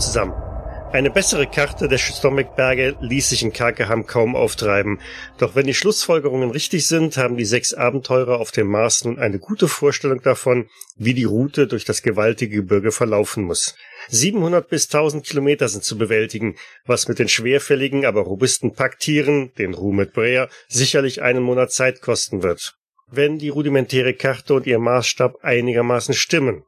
Zusammen. Eine bessere Karte der Stomach-Berge ließ sich in Karkeham kaum auftreiben. Doch wenn die Schlussfolgerungen richtig sind, haben die sechs Abenteurer auf dem Mars nun eine gute Vorstellung davon, wie die Route durch das gewaltige Gebirge verlaufen muss. 700 bis 1000 Kilometer sind zu bewältigen, was mit den schwerfälligen, aber robusten Packtieren, den Rumet Brea, sicherlich einen Monat Zeit kosten wird. Wenn die rudimentäre Karte und ihr Maßstab einigermaßen stimmen.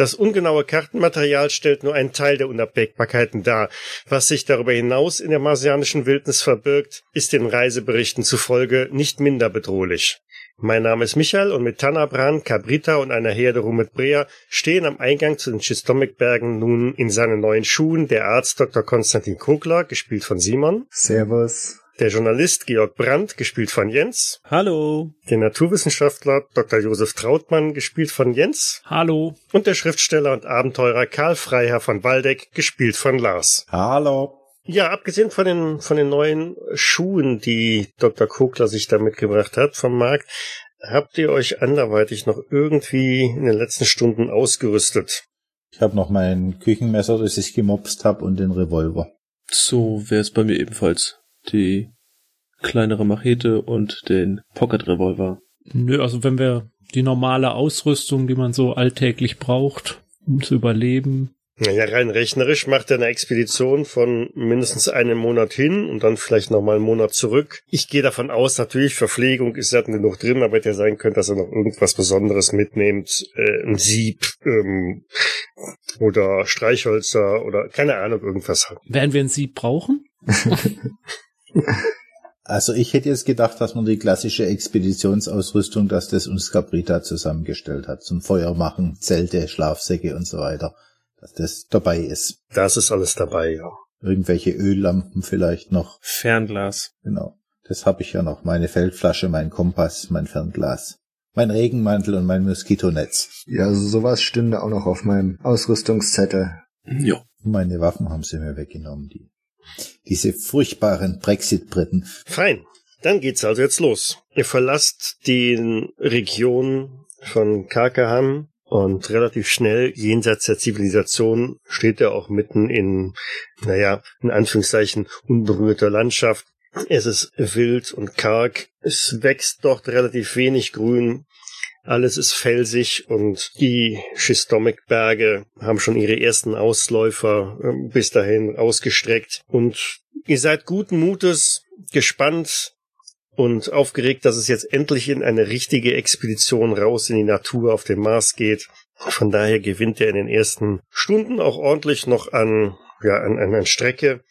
Das ungenaue Kartenmaterial stellt nur einen Teil der Unabwägbarkeiten dar. Was sich darüber hinaus in der marsianischen Wildnis verbirgt, ist den Reiseberichten zufolge nicht minder bedrohlich. Mein Name ist Michael und mit Tanabran, Cabrita und einer Herde Rumet Brea stehen am Eingang zu den Chistomik-Bergen nun in seinen neuen Schuhen der Arzt Dr. Konstantin Kogler, gespielt von Simon. Servus der Journalist Georg Brandt, gespielt von Jens. Hallo. Der Naturwissenschaftler Dr. Josef Trautmann, gespielt von Jens. Hallo. Und der Schriftsteller und Abenteurer Karl Freiherr von Waldeck, gespielt von Lars. Hallo. Ja, abgesehen von den, von den neuen Schuhen, die Dr. Kogler sich da mitgebracht hat vom Markt, habt ihr euch anderweitig noch irgendwie in den letzten Stunden ausgerüstet? Ich habe noch mein Küchenmesser, das ich gemopst habe, und den Revolver. So wäre es bei mir ebenfalls die kleinere Machete und den Pocket Revolver. Nö, also wenn wir die normale Ausrüstung, die man so alltäglich braucht, um zu überleben. Naja, rein rechnerisch macht er eine Expedition von mindestens einem Monat hin und dann vielleicht nochmal einen Monat zurück. Ich gehe davon aus, natürlich, Verpflegung ist ja genug drin, aber hätte ja sein können, dass er noch irgendwas Besonderes mitnimmt. Äh, ein Sieb ähm, oder Streichhölzer oder keine Ahnung, irgendwas. Werden wir ein Sieb brauchen? Also ich hätte jetzt gedacht, dass man die klassische Expeditionsausrüstung, dass das uns Caprita zusammengestellt hat, zum Feuer machen, Zelte, Schlafsäcke und so weiter, dass das dabei ist. Das ist alles dabei, ja. Irgendwelche Öllampen vielleicht noch. Fernglas. Genau. Das habe ich ja noch. Meine Feldflasche, mein Kompass, mein Fernglas. Mein Regenmantel und mein Moskitonetz. Ja, also sowas stünde auch noch auf meinem Ausrüstungszettel. Ja. Meine Waffen haben sie mir weggenommen, die diese furchtbaren Brexit-Briten. Fein. Dann geht's also jetzt los. Ihr verlasst die Region von Karkaham und relativ schnell jenseits der Zivilisation steht er auch mitten in, naja, in Anführungszeichen unberührter Landschaft. Es ist wild und karg. Es wächst dort relativ wenig Grün. Alles ist felsig und die Schistomik-Berge haben schon ihre ersten Ausläufer äh, bis dahin ausgestreckt. Und ihr seid guten Mutes, gespannt und aufgeregt, dass es jetzt endlich in eine richtige Expedition raus in die Natur auf dem Mars geht. Von daher gewinnt er in den ersten Stunden auch ordentlich noch an, ja, an, an Strecke.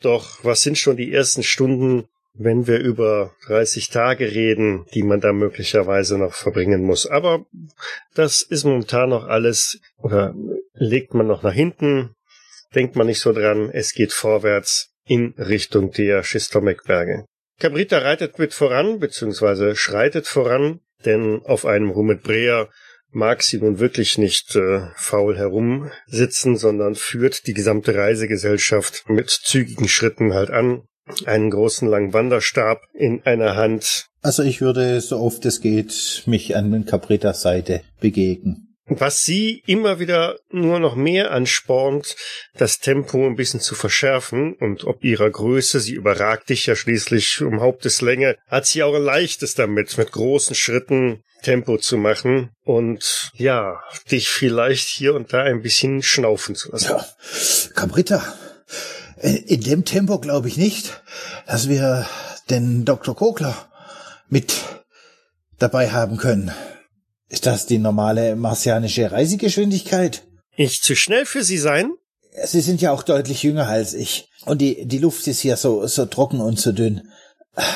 Doch was sind schon die ersten Stunden wenn wir über 30 Tage reden, die man da möglicherweise noch verbringen muss. Aber das ist momentan noch alles, oder legt man noch nach hinten, denkt man nicht so dran, es geht vorwärts in Richtung der Schistomekberge. Cabrita reitet mit voran, beziehungsweise schreitet voran, denn auf einem Rumet Brea mag sie nun wirklich nicht äh, faul herumsitzen, sondern führt die gesamte Reisegesellschaft mit zügigen Schritten halt an, einen großen langen Wanderstab in einer Hand. Also ich würde, so oft es geht, mich an den Capritas Seite begegnen. Was sie immer wieder nur noch mehr anspornt, das Tempo ein bisschen zu verschärfen und ob ihrer Größe, sie überragt dich ja schließlich um Haupteslänge, hat sie auch ein leichtes damit, mit großen Schritten Tempo zu machen und ja, dich vielleicht hier und da ein bisschen schnaufen zu lassen. Ja, Caprita, äh, in dem Tempo glaube ich nicht, dass wir den Dr. Kogler mit dabei haben können. Ist das die normale martianische Reisegeschwindigkeit? Ich zu schnell für Sie sein? Sie sind ja auch deutlich jünger als ich. Und die, die Luft ist hier so, so trocken und so dünn.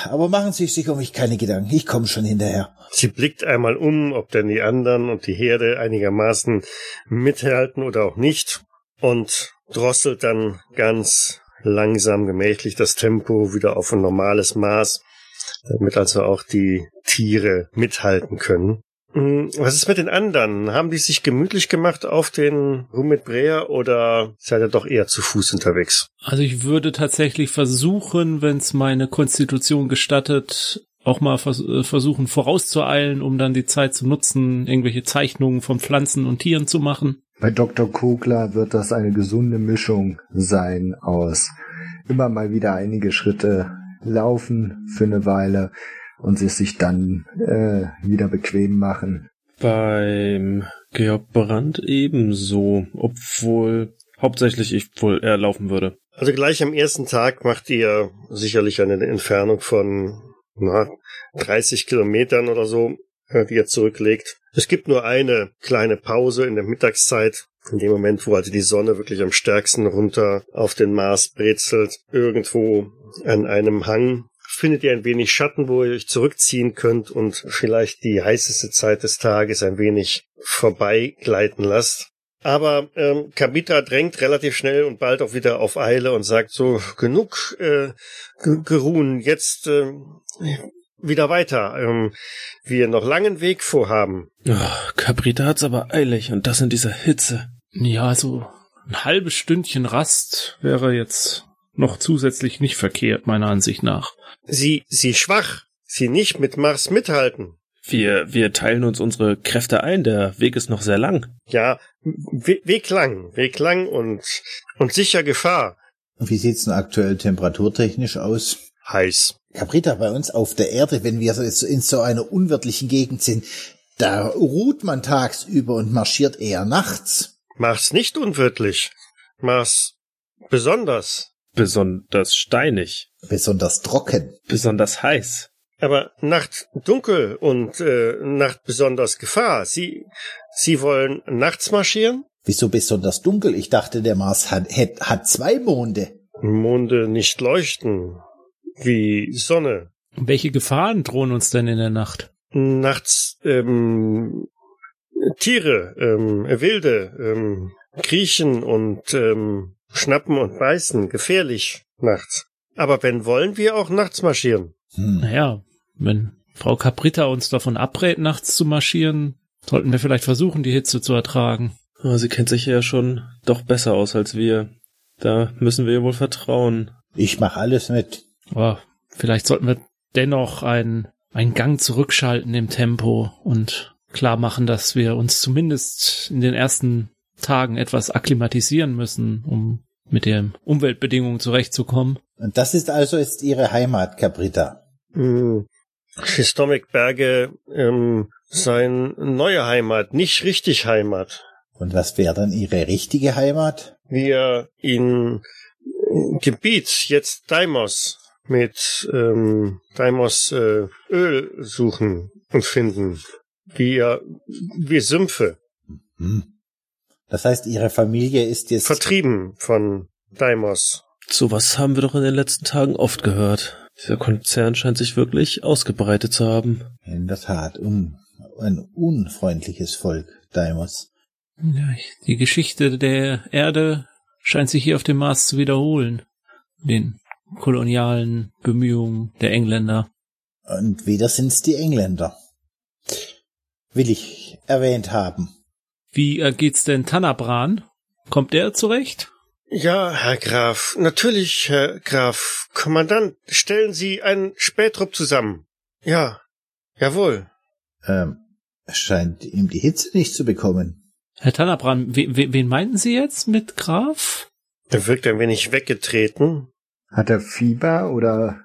Aber machen Sie sich um mich keine Gedanken. Ich komme schon hinterher. Sie blickt einmal um, ob denn die anderen und die Herde einigermaßen mithalten oder auch nicht. Und drosselt dann ganz langsam, gemächlich das Tempo wieder auf ein normales Maß, damit also auch die Tiere mithalten können. Hm, was ist mit den anderen? Haben die sich gemütlich gemacht auf den Rumit Brea oder seid ihr doch eher zu Fuß unterwegs? Also ich würde tatsächlich versuchen, wenn es meine Konstitution gestattet, auch mal vers äh, versuchen vorauszueilen, um dann die Zeit zu nutzen, irgendwelche Zeichnungen von Pflanzen und Tieren zu machen. Bei Dr. Kogler wird das eine gesunde Mischung sein aus immer mal wieder einige Schritte laufen für eine Weile und sie sich dann äh, wieder bequem machen. Beim Georg Brandt ebenso, obwohl hauptsächlich ich wohl eher laufen würde. Also gleich am ersten Tag macht ihr sicherlich eine Entfernung von na, 30 Kilometern oder so, äh, die ihr zurücklegt. Es gibt nur eine kleine Pause in der Mittagszeit, in dem Moment, wo also die Sonne wirklich am stärksten runter auf den Mars brezelt, irgendwo an einem Hang findet ihr ein wenig Schatten, wo ihr euch zurückziehen könnt und vielleicht die heißeste Zeit des Tages ein wenig vorbeigleiten lasst. Aber ähm, Kabita drängt relativ schnell und bald auch wieder auf Eile und sagt so, genug äh, geruhen, jetzt äh, wieder weiter. Ähm, wir noch langen Weg vorhaben. Oh, Cabrita hat's aber eilig und das in dieser Hitze. Ja, so ein halbes Stündchen Rast wäre jetzt noch zusätzlich nicht verkehrt, meiner Ansicht nach. Sie, sie schwach, sie nicht mit Mars mithalten. Wir, wir teilen uns unsere Kräfte ein, der Weg ist noch sehr lang. Ja, We Weg lang, Weg lang und, und sicher Gefahr. Und wie sieht's denn aktuell temperaturtechnisch aus? Heiß. Cabrita, bei uns auf der Erde, wenn wir in so einer unwirtlichen Gegend sind, da ruht man tagsüber und marschiert eher nachts. Mach's nicht unwirtlich. Mach's besonders. Besonders steinig. Besonders trocken. Besonders heiß. Aber Nacht dunkel und äh, Nacht besonders Gefahr. Sie, Sie wollen nachts marschieren? Wieso besonders dunkel? Ich dachte, der Mars hat, hat, hat zwei Monde. Monde nicht leuchten. Wie Sonne. Welche Gefahren drohen uns denn in der Nacht? Nachts ähm, Tiere, ähm, Wilde, ähm, kriechen und ähm, schnappen und beißen. Gefährlich nachts. Aber wenn wollen wir auch nachts marschieren? Hm. Naja, wenn Frau Caprita uns davon abrät, nachts zu marschieren, sollten wir vielleicht versuchen, die Hitze zu ertragen. Aber sie kennt sich ja schon doch besser aus als wir. Da müssen wir ihr wohl vertrauen. Ich mach alles mit. Aber vielleicht sollten wir dennoch einen, einen Gang zurückschalten im Tempo und klar machen, dass wir uns zumindest in den ersten Tagen etwas akklimatisieren müssen, um mit den Umweltbedingungen zurechtzukommen. Und das ist also jetzt Ihre Heimat, Caprita. Hm. Stomach-Berge ähm, sein neue Heimat, nicht richtig Heimat. Und was wäre dann Ihre richtige Heimat? Wir in Gebiet, jetzt Deimos, mit ähm, Deimos äh, Öl suchen und finden. Wir, wir Sümpfe. Hm. Das heißt, Ihre Familie ist jetzt vertrieben von Deimos. Sowas haben wir doch in den letzten Tagen oft gehört. Dieser Konzern scheint sich wirklich ausgebreitet zu haben. In der Tat, um ein unfreundliches Volk, Deimos. Ja, die Geschichte der Erde scheint sich hier auf dem Mars zu wiederholen. Den kolonialen Bemühungen der Engländer. Und wieder sind's die Engländer. Will ich erwähnt haben. Wie äh, geht's denn Tanabran? Kommt der zurecht? Ja, Herr Graf, natürlich, Herr Graf. Kommandant, stellen Sie einen Spätrupp zusammen. Ja, jawohl. Ähm, scheint ihm die Hitze nicht zu bekommen. Herr Tanabran, we, we, wen meinten Sie jetzt mit Graf? Er wirkt ein wenig weggetreten. Hat er Fieber oder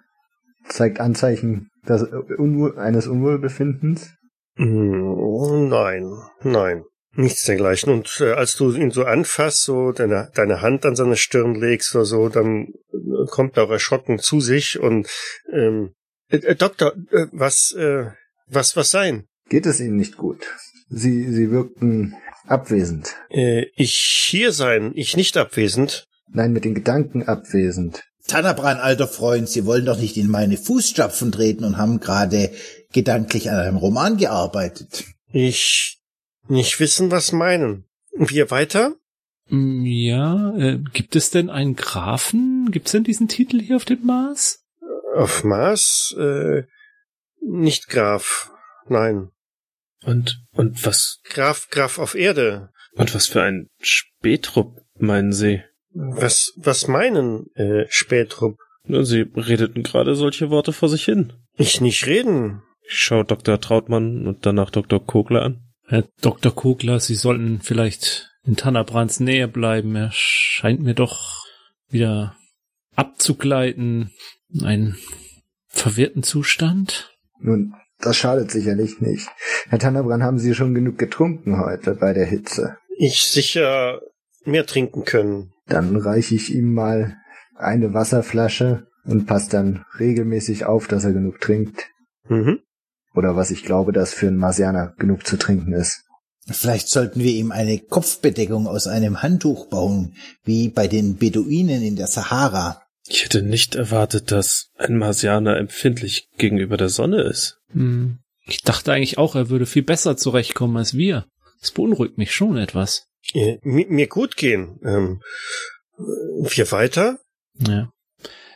zeigt Anzeichen des Unwohl, eines Unwohlbefindens? Hm, nein, nein. Nichts dergleichen. Und äh, als du ihn so anfasst, so deine, deine Hand an seine Stirn legst oder so, dann äh, kommt er auch erschrocken zu sich und ähm, äh, äh, Doktor, äh, was, äh, was, was sein? Geht es Ihnen nicht gut? Sie, Sie wirkten abwesend. Äh, ich hier sein, ich nicht abwesend. Nein, mit den Gedanken abwesend. Tanabran, alter Freund, Sie wollen doch nicht in meine Fußstapfen treten und haben gerade gedanklich an einem Roman gearbeitet. Ich nicht wissen, was meinen. Wir weiter? Ja, äh, gibt es denn einen Grafen? Gibt es denn diesen Titel hier auf dem Mars? Auf Mars? Äh, nicht Graf. Nein. Und, und was? Graf, Graf auf Erde. Und was für ein Spätrupp, meinen Sie? Was, was meinen, äh, Spätrupp? Nun, Sie redeten gerade solche Worte vor sich hin. Ich nicht reden. Ich schaue Dr. Trautmann und danach Dr. Kogler an. Herr Dr. Kogler, Sie sollten vielleicht in Tannabrands Nähe bleiben. Er scheint mir doch wieder abzugleiten. Einen verwirrten Zustand. Nun, das schadet sicherlich nicht. Herr Tannerbrand, haben Sie schon genug getrunken heute bei der Hitze? Ich sicher mehr trinken können. Dann reiche ich ihm mal eine Wasserflasche und passe dann regelmäßig auf, dass er genug trinkt. Mhm. Oder was ich glaube, dass für einen Marsianer genug zu trinken ist. Vielleicht sollten wir ihm eine Kopfbedeckung aus einem Handtuch bauen, wie bei den Beduinen in der Sahara. Ich hätte nicht erwartet, dass ein Marsianer empfindlich gegenüber der Sonne ist. Hm. Ich dachte eigentlich auch, er würde viel besser zurechtkommen als wir. Das beunruhigt mich schon etwas. Äh, mi- mir gut gehen. Ähm, wir weiter? Ja.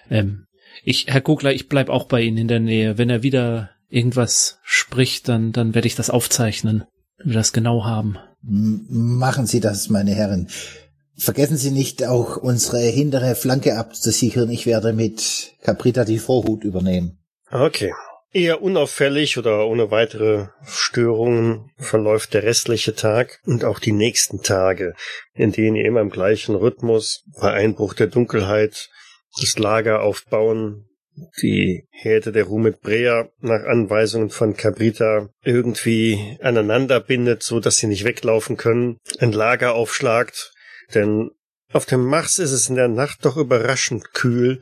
Ähm, ich, Herr Kogler, ich bleib auch bei Ihnen in der Nähe. Wenn er wieder irgendwas spricht, dann, dann werde ich das aufzeichnen, wenn wir das genau haben. M machen Sie das, meine Herren. Vergessen Sie nicht, auch unsere hintere Flanke abzusichern. Ich werde mit Caprita die Vorhut übernehmen. Okay. Eher unauffällig oder ohne weitere Störungen verläuft der restliche Tag und auch die nächsten Tage, in denen ihr immer im gleichen Rhythmus bei Einbruch der Dunkelheit das Lager aufbauen, die Herde der Rumit Brea nach Anweisungen von Cabrita irgendwie aneinander bindet, so dass sie nicht weglaufen können, ein Lager aufschlagt, denn auf dem Mars ist es in der Nacht doch überraschend kühl,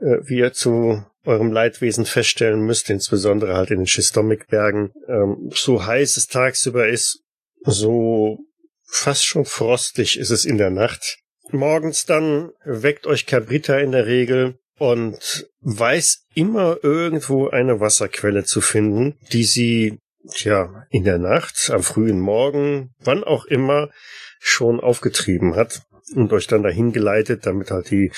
äh, wie ihr zu eurem Leidwesen feststellen müsst, insbesondere halt in den Schistomikbergen. Ähm, so heiß es tagsüber ist, so fast schon frostig ist es in der Nacht. Morgens dann weckt euch Cabrita in der Regel und weiß immer irgendwo eine Wasserquelle zu finden, die sie, tja, in der Nacht, am frühen Morgen, wann auch immer, schon aufgetrieben hat und euch dann dahin geleitet, damit halt die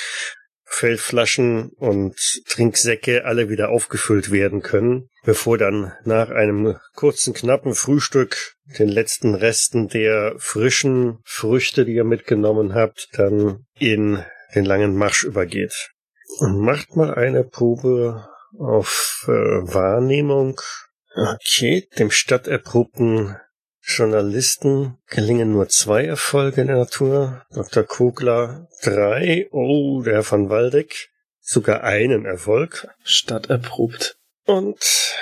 Feldflaschen und Trinksäcke alle wieder aufgefüllt werden können, bevor dann nach einem kurzen, knappen Frühstück den letzten Resten der frischen Früchte, die ihr mitgenommen habt, dann in den langen Marsch übergeht. Und macht mal eine Probe auf äh, Wahrnehmung. Okay, dem stadterprobten Journalisten gelingen nur zwei Erfolge in der Natur. Dr. Kogler drei. Oh, der Herr von Waldeck sogar einen Erfolg. Stadt erprobt. Und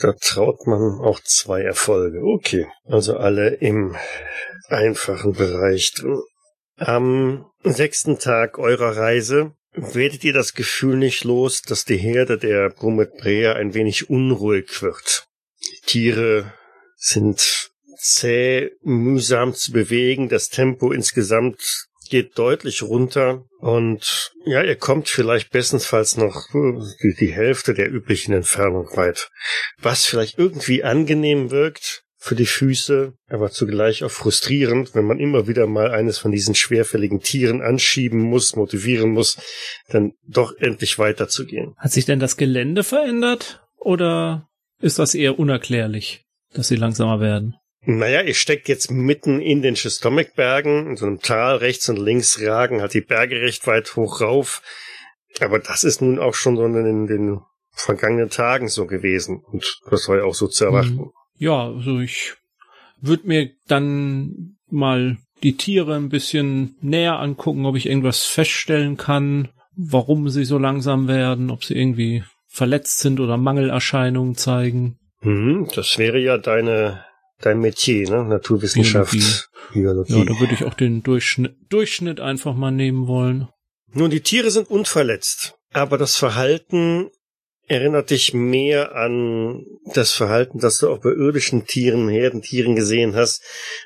Dr. Trautmann auch zwei Erfolge. Okay, also alle im einfachen Bereich drin. Am sechsten Tag eurer Reise werdet ihr das Gefühl nicht los, dass die Herde der Brummetbrea ein wenig unruhig wird. Die Tiere sind zäh, mühsam zu bewegen. Das Tempo insgesamt geht deutlich runter. Und ja, ihr kommt vielleicht bestenfalls noch die, die Hälfte der üblichen Entfernung weit. Was vielleicht irgendwie angenehm wirkt für die Füße, aber zugleich auch frustrierend, wenn man immer wieder mal eines von diesen schwerfälligen Tieren anschieben muss, motivieren muss, dann doch endlich weiterzugehen. Hat sich denn das Gelände verändert? Oder ist das eher unerklärlich, dass sie langsamer werden? Naja, ihr steckt jetzt mitten in den Schistomikbergen, in so einem Tal, rechts und links ragen halt die Berge recht weit hoch rauf. Aber das ist nun auch schon so in den, den vergangenen Tagen so gewesen. Und das war ja auch so zu erwarten. Ja, also ich würde mir dann mal die Tiere ein bisschen näher angucken, ob ich irgendwas feststellen kann, warum sie so langsam werden, ob sie irgendwie verletzt sind oder Mangelerscheinungen zeigen. Mhm, das wäre ja deine dein Metier, ne? Naturwissenschaft, Biologie. Ja, da würde ich auch den Durchschnitt, Durchschnitt einfach mal nehmen wollen. Nun, die Tiere sind unverletzt, aber das Verhalten erinnert dich mehr an das Verhalten, das du auch bei irdischen Tieren, Herdentieren gesehen hast,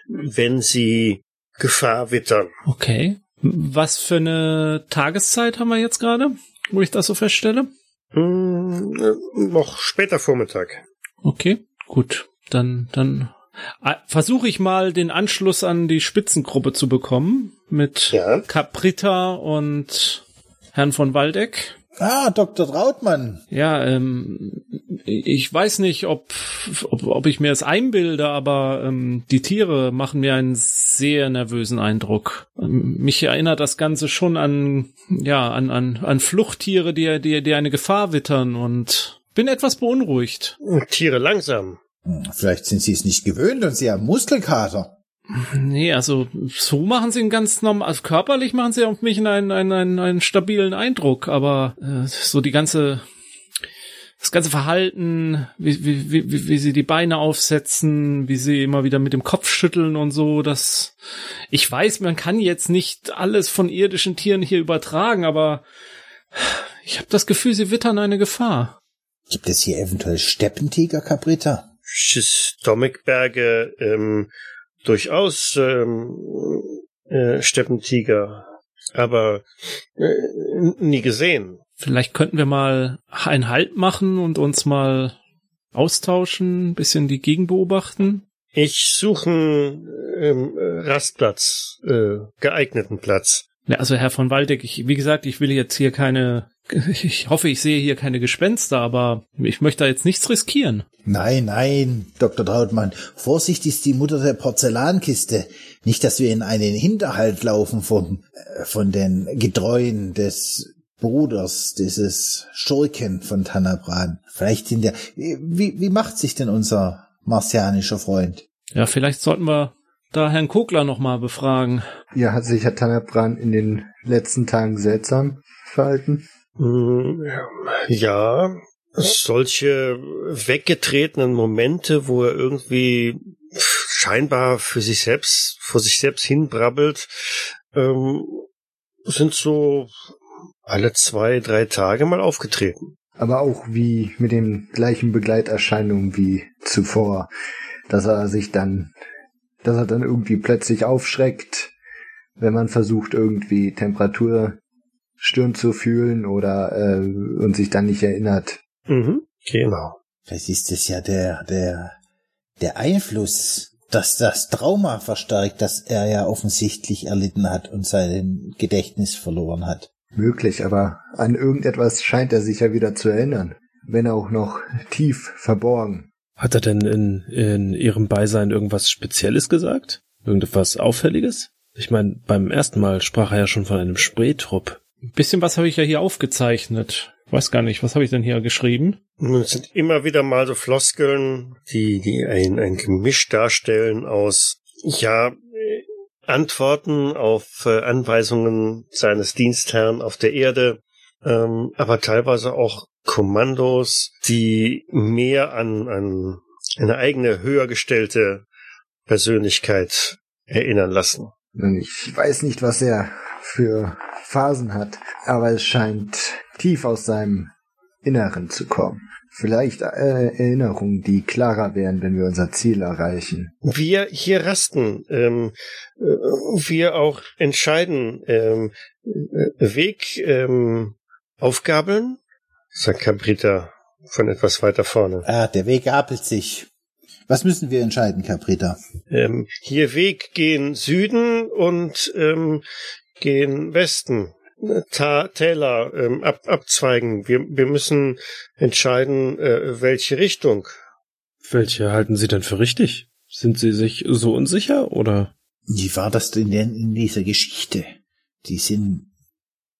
wenn sie Gefahr wittern. Okay. Was für eine Tageszeit haben wir jetzt gerade, wo ich das so feststelle? Hm, äh, noch später Vormittag. Okay, gut. Dann, dann versuche ich mal den Anschluss an die Spitzengruppe zu bekommen mit Ja. Caprita und Herrn von Waldeck. Ah, Dr. Trautmann. Ja, ähm, ich weiß nicht, ob, ob, ob ich mir das einbilde, aber ähm, die Tiere machen mir einen sehr nervösen Eindruck. Ähm, mich erinnert das Ganze schon an, ja, an, an, an Fluchttiere, die, die, die eine Gefahr wittern und bin etwas beunruhigt. Tiere langsam. Vielleicht sind Sie es nicht gewöhnt und Sie haben Muskelkater. Nee, also so machen sie einen ganz normal, also körperlich machen sie auf mich einen, einen, einen, einen stabilen Eindruck, aber äh, so die ganze das ganze Verhalten, wie, wie, wie, wie sie die Beine aufsetzen, wie sie immer wieder mit dem Kopf schütteln und so, das ich weiß, man kann jetzt nicht alles von irdischen Tieren hier übertragen, aber ich habe das Gefühl, sie wittern eine Gefahr. Gibt es hier eventuell Steppentiger, Caprita? Stomachberge, ähm, durchaus ähm, äh, Steppentiger, aber äh, nie gesehen. Vielleicht könnten wir mal einen Halt machen und uns mal austauschen, ein bisschen die Gegend beobachten. Ich suche einen ähm, Rastplatz, äh, geeigneten Platz. Ja, also Herr von Waldeck, ich, wie gesagt, ich will jetzt hier keine, ich hoffe, ich sehe hier keine Gespenster, aber ich möchte da jetzt nichts riskieren. Nein, nein, Dr. Trautmann. Vorsicht ist die Mutter der Porzellankiste. Nicht, dass wir in einen Hinterhalt laufen von, äh, von den Getreuen des Bruders, dieses Schurken von Tanabran. Vielleicht sind ja, wie, wie macht sich denn unser martianischer Freund? Ja, vielleicht sollten wir da Herrn Kogler nochmal befragen. Ja, hat sich Herr Tanabran in den letzten Tagen seltsam verhalten? Mm, Ja, solche weggetretenen Momente, wo er irgendwie scheinbar für sich selbst, vor sich selbst hinbrabbelt, ähm, sind so alle zwei, drei Tage mal aufgetreten. Aber auch wie mit den gleichen Begleiterscheinungen wie zuvor, dass er sich dann, dass er dann irgendwie plötzlich aufschreckt, wenn man versucht irgendwie Temperatur Stirn zu fühlen oder äh, und sich dann nicht erinnert. Mhm, genau. Vielleicht ist es ja der, der, der Einfluss, dass das Trauma verstärkt, das er ja offensichtlich erlitten hat und sein Gedächtnis verloren hat. Möglich, aber an irgendetwas scheint er sich ja wieder zu erinnern, wenn auch noch tief verborgen. Hat er denn in, in ihrem Beisein irgendwas Spezielles gesagt? Irgendetwas Auffälliges? Ich meine, beim ersten Mal sprach er ja schon von einem Spreetrupp. Ein bisschen was habe ich ja hier aufgezeichnet. Weiß gar nicht, was habe ich denn hier geschrieben? Nun, Es sind immer wieder mal so Floskeln, die, die ein, ein Gemisch darstellen aus, ja, Antworten auf äh, Anweisungen seines Dienstherrn auf der Erde, ähm, aber teilweise auch Kommandos, die mehr an, an eine eigene höher gestellte Persönlichkeit erinnern lassen. Ich weiß nicht, was er für Phasen hat, aber es scheint tief aus seinem Inneren zu kommen. Vielleicht äh, Erinnerungen, die klarer wären, wenn wir unser Ziel erreichen. wir hier rasten, ähm, äh, wir auch entscheiden, ähm, äh, Weg ähm, aufgabeln, sagt Cabrita von etwas weiter vorne. Ah, der Weg gabelt sich. Was müssen wir entscheiden, Caprita? Ähm, hier Weg gehen Süden und ähm, gehen Westen. Ta Täler ähm, ab abzweigen. Wir, wir müssen entscheiden, äh, welche Richtung. Welche halten Sie denn für richtig? Sind Sie sich so unsicher oder? Wie war das denn denn in dieser Geschichte? Die sind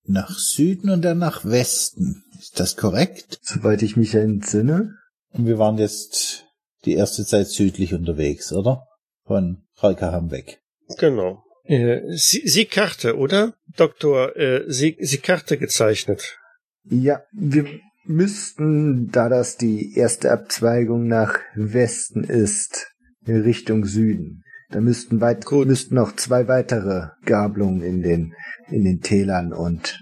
nach Süden und dann nach Westen. Ist das korrekt? Soweit ich mich entsinne. Und wir waren jetzt die erste Zeit südlich unterwegs, oder? Von Ralkaham weg. Genau. Äh, Sie, Sie Karte, oder? Doktor, äh, Sie, Sie Karte gezeichnet. Ja, wir müssten, da das die erste Abzweigung nach Westen ist, in Richtung Süden. Da müssten weit, Gut. müssten noch zwei weitere Gabelungen in den, in den Tälern und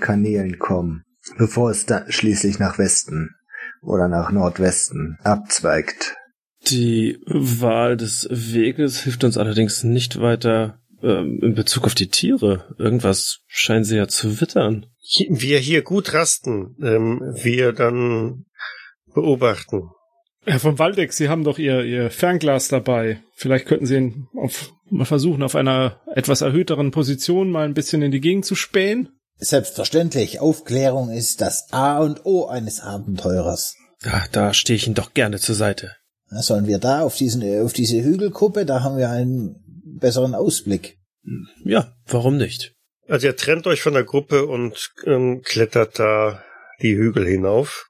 Kanälen kommen, bevor es da schließlich nach Westen oder nach Nordwesten abzweigt. Die Wahl des Weges hilft uns allerdings nicht weiter ähm, in Bezug auf die Tiere. Irgendwas scheinen sie ja zu wittern. Wir hier gut rasten, ähm, wir dann beobachten. Herr von Waldeck, Sie haben doch Ihr, Ihr Fernglas dabei. Vielleicht könnten Sie ihn auf, mal versuchen, auf einer etwas erhöhteren Position mal ein bisschen in die Gegend zu spähen. Selbstverständlich, Aufklärung ist das A und O eines Abenteurers. Ja, da stehe ich Ihnen doch gerne zur Seite. Sollen wir da auf diesen, auf diese Hügelkuppe, da haben wir einen besseren Ausblick. Ja, warum nicht? Also ihr trennt euch von der Gruppe und ähm, klettert da die Hügel hinauf.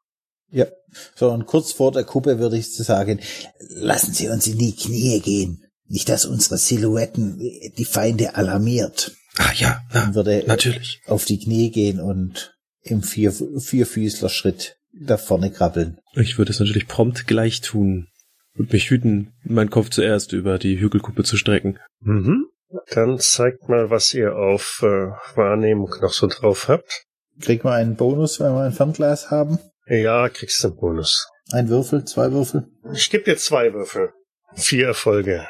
Ja. So, und kurz vor der Kuppe würde ich zu sagen, lassen Sie uns in die Knie gehen. Nicht, dass unsere Silhouetten die Feinde alarmiert. Ah ja, na, Dann würde er natürlich. auf die Knie gehen und im Vier Vierfüßler-Schritt da vorne krabbeln. Ich würde es natürlich prompt gleich tun und mich hüten, meinen Kopf zuerst über die Hügelkuppe zu strecken. Mhm. Dann zeigt mal, was ihr auf äh, Wahrnehmung noch so drauf habt. Kriegt man einen Bonus, wenn wir ein Fernglas haben? Ja, kriegst du einen Bonus. Ein Würfel, zwei Würfel? Ich gebe dir zwei Würfel. Vier Erfolge.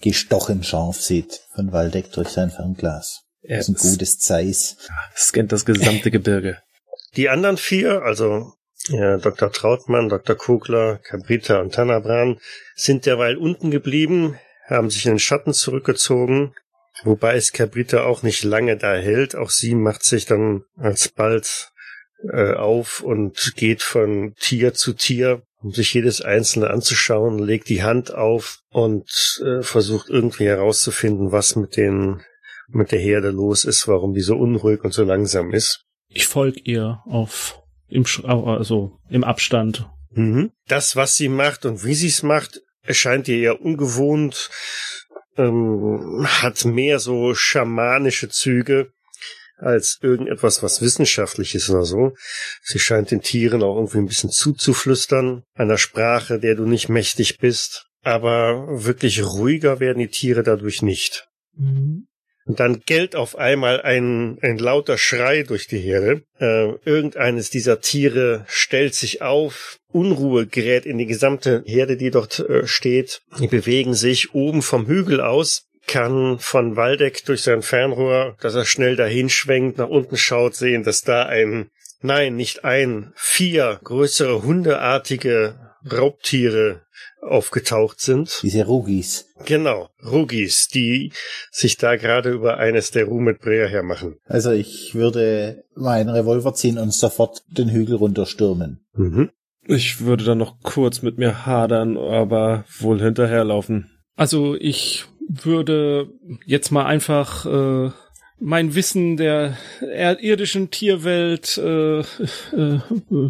Gestochen scharf sieht von Waldeck durch sein Fernglas. Er Das ist ein gutes Zeiss. scannt das gesamte Gebirge. Die anderen vier, also Dr. Trautmann, Dr. Kugler, Cabrita und Tanabran, sind derweil unten geblieben, haben sich in den Schatten zurückgezogen, wobei es Cabrita auch nicht lange da hält. Auch sie macht sich dann alsbald äh, auf und geht von Tier zu Tier, um sich jedes einzelne anzuschauen, legt die Hand auf und äh, versucht irgendwie herauszufinden, was mit den mit der Herde los ist, warum die so unruhig und so langsam ist. Ich folge ihr auf im Sch also im Abstand. Mhm. Das, was sie macht und wie sie es macht, erscheint ihr eher ungewohnt, ähm, hat mehr so schamanische Züge als irgendetwas, was wissenschaftlich ist oder so. Sie scheint den Tieren auch irgendwie ein bisschen zuzuflüstern, einer Sprache, der du nicht mächtig bist. Aber wirklich ruhiger werden die Tiere dadurch nicht. Und dann gellt auf einmal ein, ein lauter Schrei durch die Herde. Äh, irgendeines dieser Tiere stellt sich auf. Unruhe gerät in die gesamte Herde, die dort äh, steht. Die bewegen sich oben vom Hügel aus. Kann von Waldeck durch sein Fernrohr, dass er schnell dahin schwenkt, nach unten schaut, sehen, dass da ein, nein, nicht ein, vier größere hundeartige Raubtiere aufgetaucht sind. Diese Rugis. Genau, Rugis, die sich da gerade über eines der Ruhmetbräher hermachen. Also ich würde meinen Revolver ziehen und sofort den Hügel runterstürmen. Mhm. Ich würde dann noch kurz mit mir hadern, aber wohl hinterherlaufen. Also ich würde jetzt mal einfach äh, mein Wissen der irdischen Tierwelt äh, äh,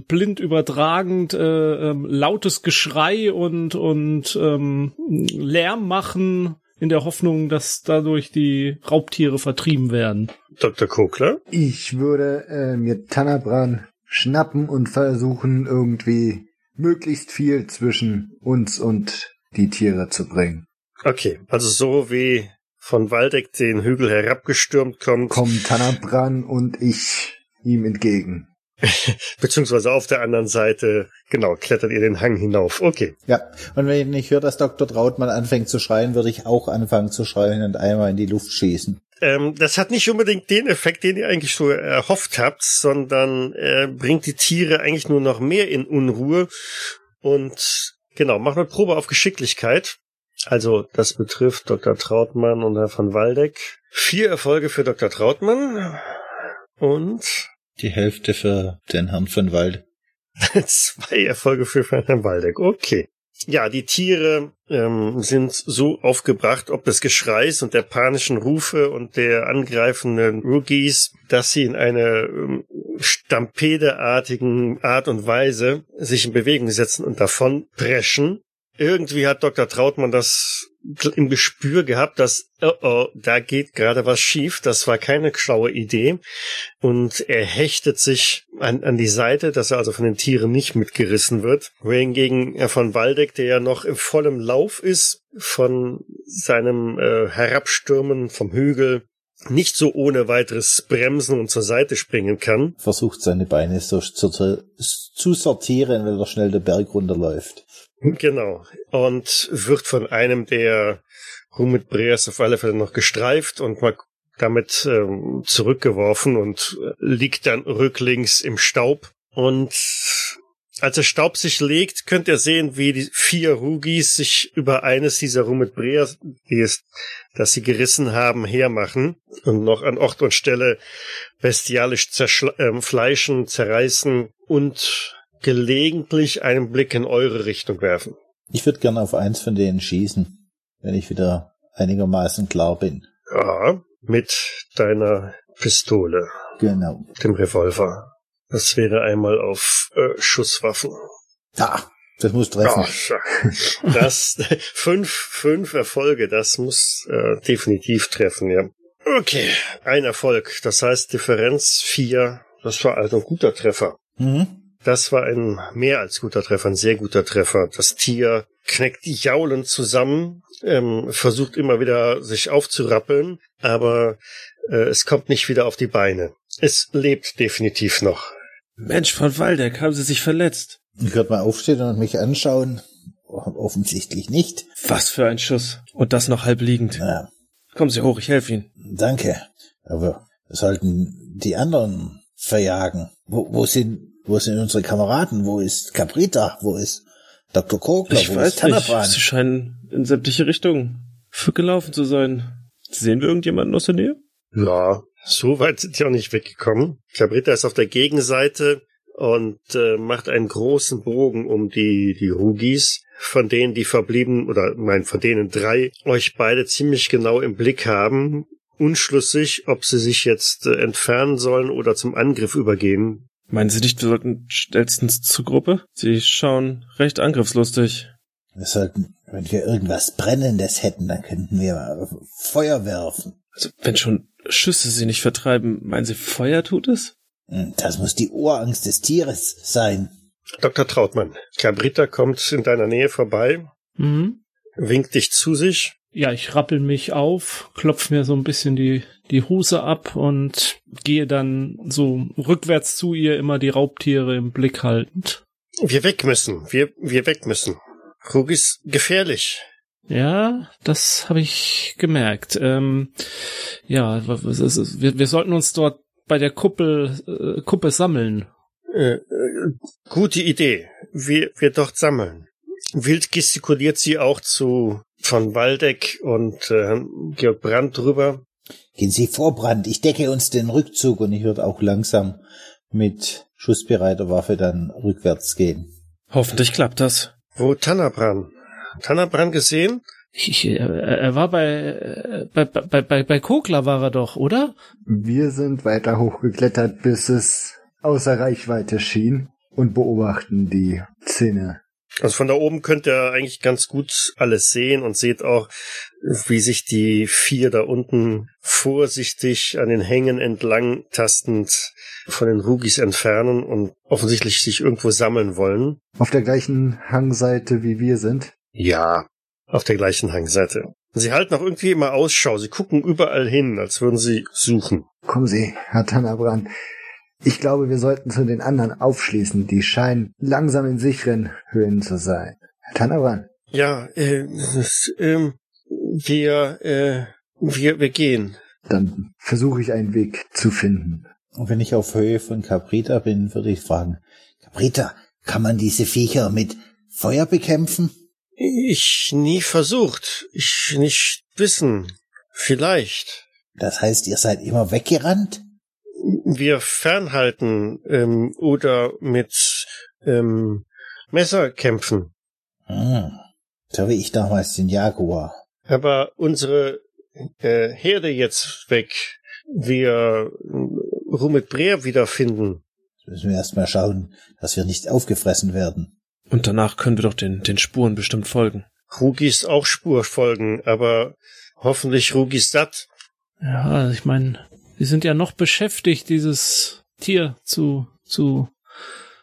blind übertragend, äh, ähm, lautes Geschrei und und ähm, Lärm machen in der Hoffnung, dass dadurch die Raubtiere vertrieben werden. Dr. Kokler? Ich würde äh, mir Tanabran schnappen und versuchen, irgendwie möglichst viel zwischen uns und die Tiere zu bringen. Okay, also so wie von Waldeck den Hügel herabgestürmt kommt, Kommen Tanabran und ich ihm entgegen. beziehungsweise auf der anderen Seite, genau, klettert ihr den Hang hinauf. Okay. Ja, und wenn ich höre, dass Dr. Trautmann anfängt zu schreien, würde ich auch anfangen zu schreien und einmal in die Luft schießen. Ähm, das hat nicht unbedingt den Effekt, den ihr eigentlich so erhofft habt, sondern äh, bringt die Tiere eigentlich nur noch mehr in Unruhe. Und genau, macht eine Probe auf Geschicklichkeit. Also das betrifft Dr. Trautmann und Herr von Waldeck. Vier Erfolge für Dr. Trautmann und Die Hälfte für den Herrn von Wald. zwei Erfolge für Herrn Waldeck. Okay. Ja, die Tiere ähm, sind so aufgebracht, ob des Geschreis und der panischen Rufe und der angreifenden Rookies, dass sie in einer ähm, stampedeartigen Art und Weise sich in Bewegung setzen und davon preschen. Irgendwie hat Dr. Trautmann das im Gespür gehabt, dass, oh oh, da geht gerade was schief. Das war keine schlaue Idee. Und er hechtet sich an, an die Seite, dass er also von den Tieren nicht mitgerissen wird. Wohingegen er von Waldeck, der ja noch im vollen Lauf ist, von seinem äh, Herabstürmen vom Hügel nicht so ohne weiteres bremsen und zur Seite springen kann. Versucht seine Beine so zu, zu sortieren, weil er schnell den Berg runterläuft. Genau. Und wird von einem der Rumit-Breers auf alle Fälle noch gestreift und mal damit ähm, zurückgeworfen und liegt dann rücklings im Staub. Und als der Staub sich legt, könnt ihr sehen, wie die vier Rugis sich über eines dieser Rumit-Breers, die es, das sie gerissen haben, hermachen und noch an Ort und Stelle bestialisch äh, fleischen, zerreißen und gelegentlich einen Blick in eure Richtung werfen. Ich würde gerne auf eins von denen schießen, wenn ich wieder einigermaßen klar bin. Ja, mit deiner Pistole, Genau. dem Revolver. Das wäre einmal auf äh, Schusswaffen. Da, Das muss treffen. Oh, das fünf, fünf Erfolge, das muss äh, definitiv treffen, ja. Okay, ein Erfolg. Das heißt Differenz vier. Das war also ein guter Treffer. Mhm. Das war ein mehr als guter Treffer, ein sehr guter Treffer. Das Tier kneckt die Jaulen zusammen, ähm, versucht immer wieder sich aufzurappeln, aber äh, es kommt nicht wieder auf die Beine. Es lebt definitiv noch. Mensch, von Waldeck, haben Sie sich verletzt? Ich werde mal aufstehen und mich anschauen. Offensichtlich nicht. Was für ein Schuss. Und das noch halb liegend. Ja, Kommen Sie hoch, ich helfe Ihnen. danke. Aber wir sollten die anderen verjagen. Wo, wo sind, wo sind unsere Kameraden? Wo ist Caprita? Wo ist Dr. Kogler? Ich wo weiß ist nicht. Tanabran? Sie scheinen in sämtliche Richtungen für gelaufen zu sein. Sehen wir irgendjemanden aus der Nähe? Ja, so weit sind die auch nicht weggekommen. Cabrita ist auf der Gegenseite und äh, macht einen großen Bogen um die, die Rugis, von denen die verblieben, oder mein, von denen drei euch beide ziemlich genau im Blick haben. Unschlüssig, ob sie sich jetzt äh, entfernen sollen oder zum Angriff übergehen. Meinen Sie nicht, wir sollten schnellstens zur Gruppe? Sie schauen recht angriffslustig. Wir sollten, wenn wir irgendwas Brennendes hätten, dann könnten wir Feuer werfen. Also, wenn schon Schüsse sie nicht vertreiben, meinen Sie, Feuer tut es? Hm, Das muss die Urangst des Tieres sein. Dr. Trautmann, Cabrita kommt in deiner Nähe vorbei, Mhm. winkt dich zu sich. Ja, ich rappel mich auf, klopf mir so ein bisschen die, die Huse ab und gehe dann so rückwärts zu ihr, immer die Raubtiere im Blick haltend. Wir weg müssen, wir, wir weg müssen. Rugis gefährlich. Ja, das habe ich gemerkt. Ähm, ja, ist? Wir, wir sollten uns dort bei der Kuppel, äh, Kuppe sammeln. Äh, äh, gute Idee. Wir, wir dort sammeln. Wild gestikuliert sie auch zu von Waldeck und äh, Georg Brandt drüber. Gehen Sie vor, Brand. Ich decke uns den Rückzug und ich würde auch langsam mit schussbereiter Waffe dann rückwärts gehen. Hoffentlich klappt das. Wo Tannabran? Tannabran gesehen? Ich, äh, er war bei, äh, bei, bei, bei, bei Kokler war er doch, oder? Wir sind weiter hochgeklettert, bis es außer Reichweite schien und beobachten die Szene. Also von da oben könnt ihr eigentlich ganz gut alles sehen und seht auch, wie sich die vier da unten vorsichtig an den Hängen entlang tastend von den Rugis entfernen und offensichtlich sich irgendwo sammeln wollen. Auf der gleichen Hangseite wie wir sind. Ja, auf der gleichen Hangseite. Sie halten auch irgendwie immer Ausschau. Sie gucken überall hin, als würden sie suchen. Kommen Sie, Herr Tannerbrand. Ich glaube, wir sollten zu den anderen aufschließen. Die scheinen langsam in sicheren Höhen zu sein. Herr Tannerbrand, Ja, äh, das, ähm, wir, äh, wir, wir gehen. dann versuche ich einen Weg zu finden. Und wenn ich auf Höhe von Caprita bin, würde ich fragen, Caprita, kann man diese Viecher mit Feuer bekämpfen? Ich nie versucht. Ich nicht wissen. Vielleicht. Das heißt, ihr seid immer weggerannt? Wir fernhalten ähm, oder mit ähm, Messer kämpfen. Hm. So wie ich damals den Jaguar. Aber unsere äh, Herde jetzt weg. Wir äh, Rumit Breer wiederfinden. Jetzt müssen wir erstmal schauen, dass wir nicht aufgefressen werden. Und danach können wir doch den, den Spuren bestimmt folgen. Rugis auch Spur folgen, aber hoffentlich Rugis satt. Ja, ich meine, sie sind ja noch beschäftigt, dieses Tier zu, zu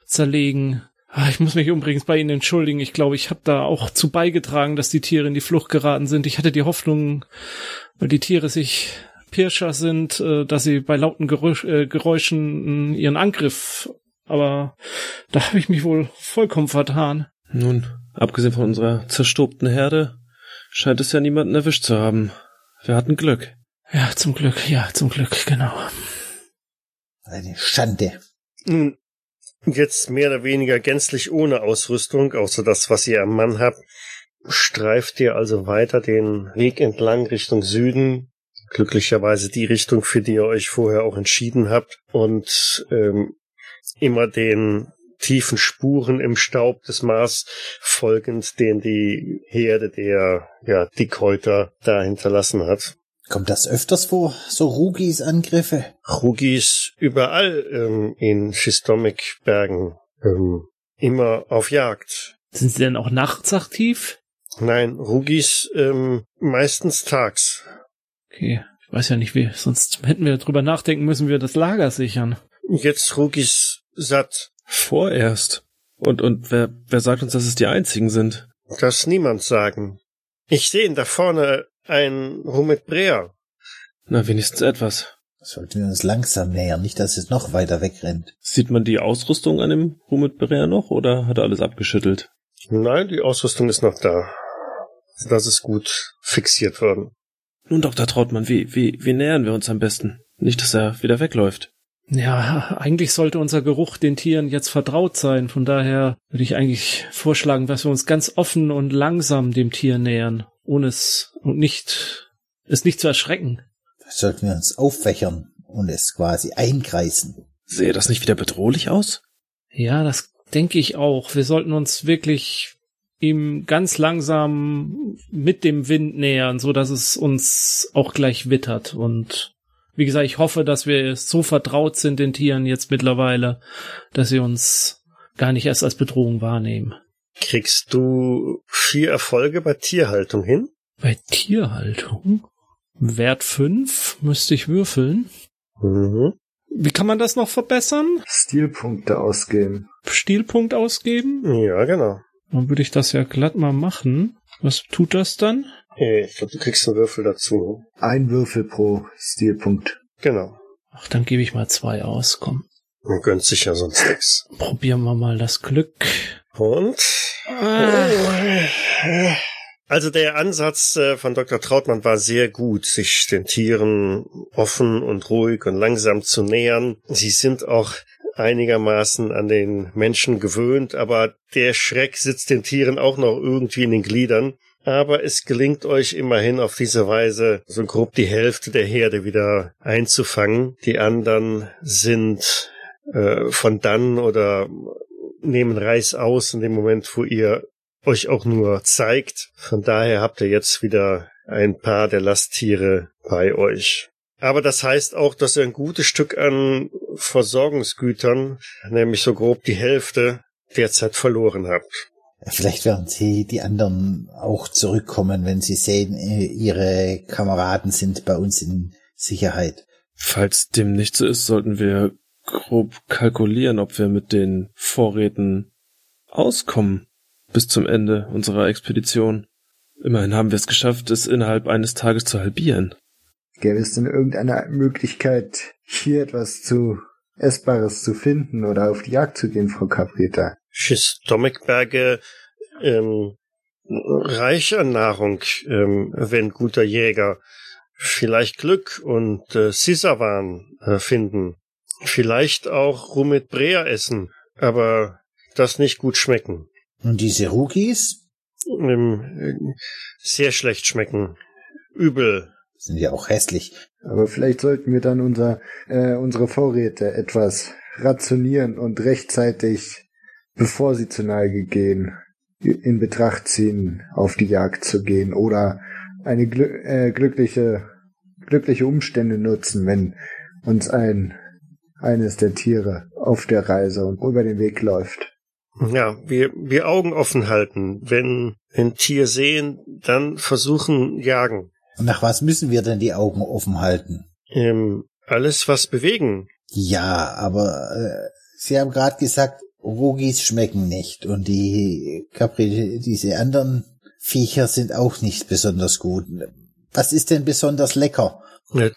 zerlegen. Ah, Ich muss mich übrigens bei Ihnen entschuldigen. Ich glaube, ich habe da auch zu beigetragen, dass die Tiere in die Flucht geraten sind. Ich hatte die Hoffnung, weil die Tiere sich Pirscher sind, äh, dass sie bei lauten äh, Geräuschen äh, ihren Angriff. Aber da habe ich mich wohl vollkommen vertan. Nun, abgesehen von unserer zerstobten Herde, scheint es ja niemanden erwischt zu haben. Wir hatten Glück. Ja, zum Glück, ja, zum Glück, genau. Eine Schande. Nun, jetzt mehr oder weniger gänzlich ohne Ausrüstung, außer das, was ihr am Mann habt, streift ihr also weiter den Weg entlang Richtung Süden. Glücklicherweise die Richtung, für die ihr euch vorher auch entschieden habt. Und ähm, immer den tiefen Spuren im Staub des Mars folgend, den die Herde der ja, Dickhäuter da hinterlassen hat. Kommt das öfters vor, so Rugis Angriffe? Rugis überall ähm, in Schistomik-Bergen ähm, immer auf Jagd. Sind sie denn auch nachts aktiv? Nein, Rugis ähm, meistens tags. Okay, ich weiß ja nicht wie, sonst hätten wir drüber nachdenken müssen, wie wir das Lager sichern. Jetzt Rugis satt. Vorerst. Und, und wer, wer sagt uns, dass es die einzigen sind? Das niemand sagen. Ich sehe da vorne ein Rumit Brea. Na, wenigstens etwas. Sollten wir uns langsam nähern, nicht, dass es noch weiter wegrennt. Sieht man die Ausrüstung an dem Rumit Berea noch oder hat er alles abgeschüttelt? Nein, die Ausrüstung ist noch da. Das ist gut fixiert worden. Nun, Dr. Trautmann, wie, wie, wie nähern wir uns am besten? Nicht, dass er wieder wegläuft. Ja, eigentlich sollte unser Geruch den Tieren jetzt vertraut sein. Von daher würde ich eigentlich vorschlagen, dass wir uns ganz offen und langsam dem Tier nähern, ohne es und nicht es nicht zu erschrecken. Sollten wir uns aufwächern und es quasi einkreisen. Sehe das nicht wieder bedrohlich aus? Ja, das denke ich auch. Wir sollten uns wirklich ihm ganz langsam mit dem Wind nähern, so dass es uns auch gleich wittert. Und wie gesagt, ich hoffe, dass wir so vertraut sind den Tieren jetzt mittlerweile, dass sie uns gar nicht erst als Bedrohung wahrnehmen. Kriegst du vier Erfolge bei Tierhaltung hin? Bei Tierhaltung? Wert fünf müsste ich würfeln. Mhm. Wie kann man das noch verbessern? Stilpunkte ausgeben. Stilpunkt ausgeben? Ja, genau. Dann würde ich das ja glatt mal machen. Was tut das dann? Ich glaube, du kriegst einen Würfel dazu. Ein Würfel pro Stilpunkt. Genau. Ach, dann gebe ich mal zwei aus. Komm, Man gönnt sich ja sonst nichts. probieren wir mal das Glück. Und? Also der Ansatz äh, von Dr. Trautmann war sehr gut, sich den Tieren offen und ruhig und langsam zu nähern. Sie sind auch einigermaßen an den Menschen gewöhnt, aber der Schreck sitzt den Tieren auch noch irgendwie in den Gliedern. Aber es gelingt euch immerhin auf diese Weise so grob die Hälfte der Herde wieder einzufangen. Die anderen sind äh, von dann oder nehmen Reis aus in dem Moment, wo ihr euch auch nur zeigt. Von daher habt ihr jetzt wieder ein paar der Lasttiere bei euch. Aber das heißt auch, dass ihr ein gutes Stück an Versorgungsgütern, nämlich so grob die Hälfte, derzeit verloren habt. Vielleicht werden sie die anderen auch zurückkommen, wenn sie sehen, äh, ihre Kameraden sind bei uns in Sicherheit. Falls dem nicht so ist, sollten wir grob kalkulieren, ob wir mit den Vorräten auskommen bis zum Ende unserer Expedition. Immerhin haben wir es geschafft, es innerhalb eines Tages zu halbieren. Gäbe es denn irgendeine Möglichkeit, hier etwas zu Essbares zu finden oder auf die Jagd zu gehen, Frau Caprita? Schistomikberge ähm, reich an Nahrung, ähm, wenn guter Jäger vielleicht Glück und äh, Sisawan äh, finden. Vielleicht auch Rumit Brea essen, aber das nicht gut schmecken. Und diese Rookies Ähm, äh, sehr schlecht schmecken. Übel. sind ja auch hässlich. Aber vielleicht sollten wir dann unser, äh, unsere Vorräte etwas rationieren und rechtzeitig, bevor sie zu Neige gehen, in Betracht ziehen, auf die Jagd zu gehen oder eine glü äh, glückliche, glückliche Umstände nutzen, wenn uns ein eines der Tiere auf der Reise und über den Weg läuft. Ja, wir, wir Augen offen halten. Wenn ein Tier sehen, dann versuchen jagen. Und nach was müssen wir denn die Augen offen halten? Ähm, alles was bewegen. Ja, aber äh, Sie haben gerade gesagt, Rogis schmecken nicht und die Capri, diese anderen Viecher sind auch nicht besonders gut. Was ist denn besonders lecker?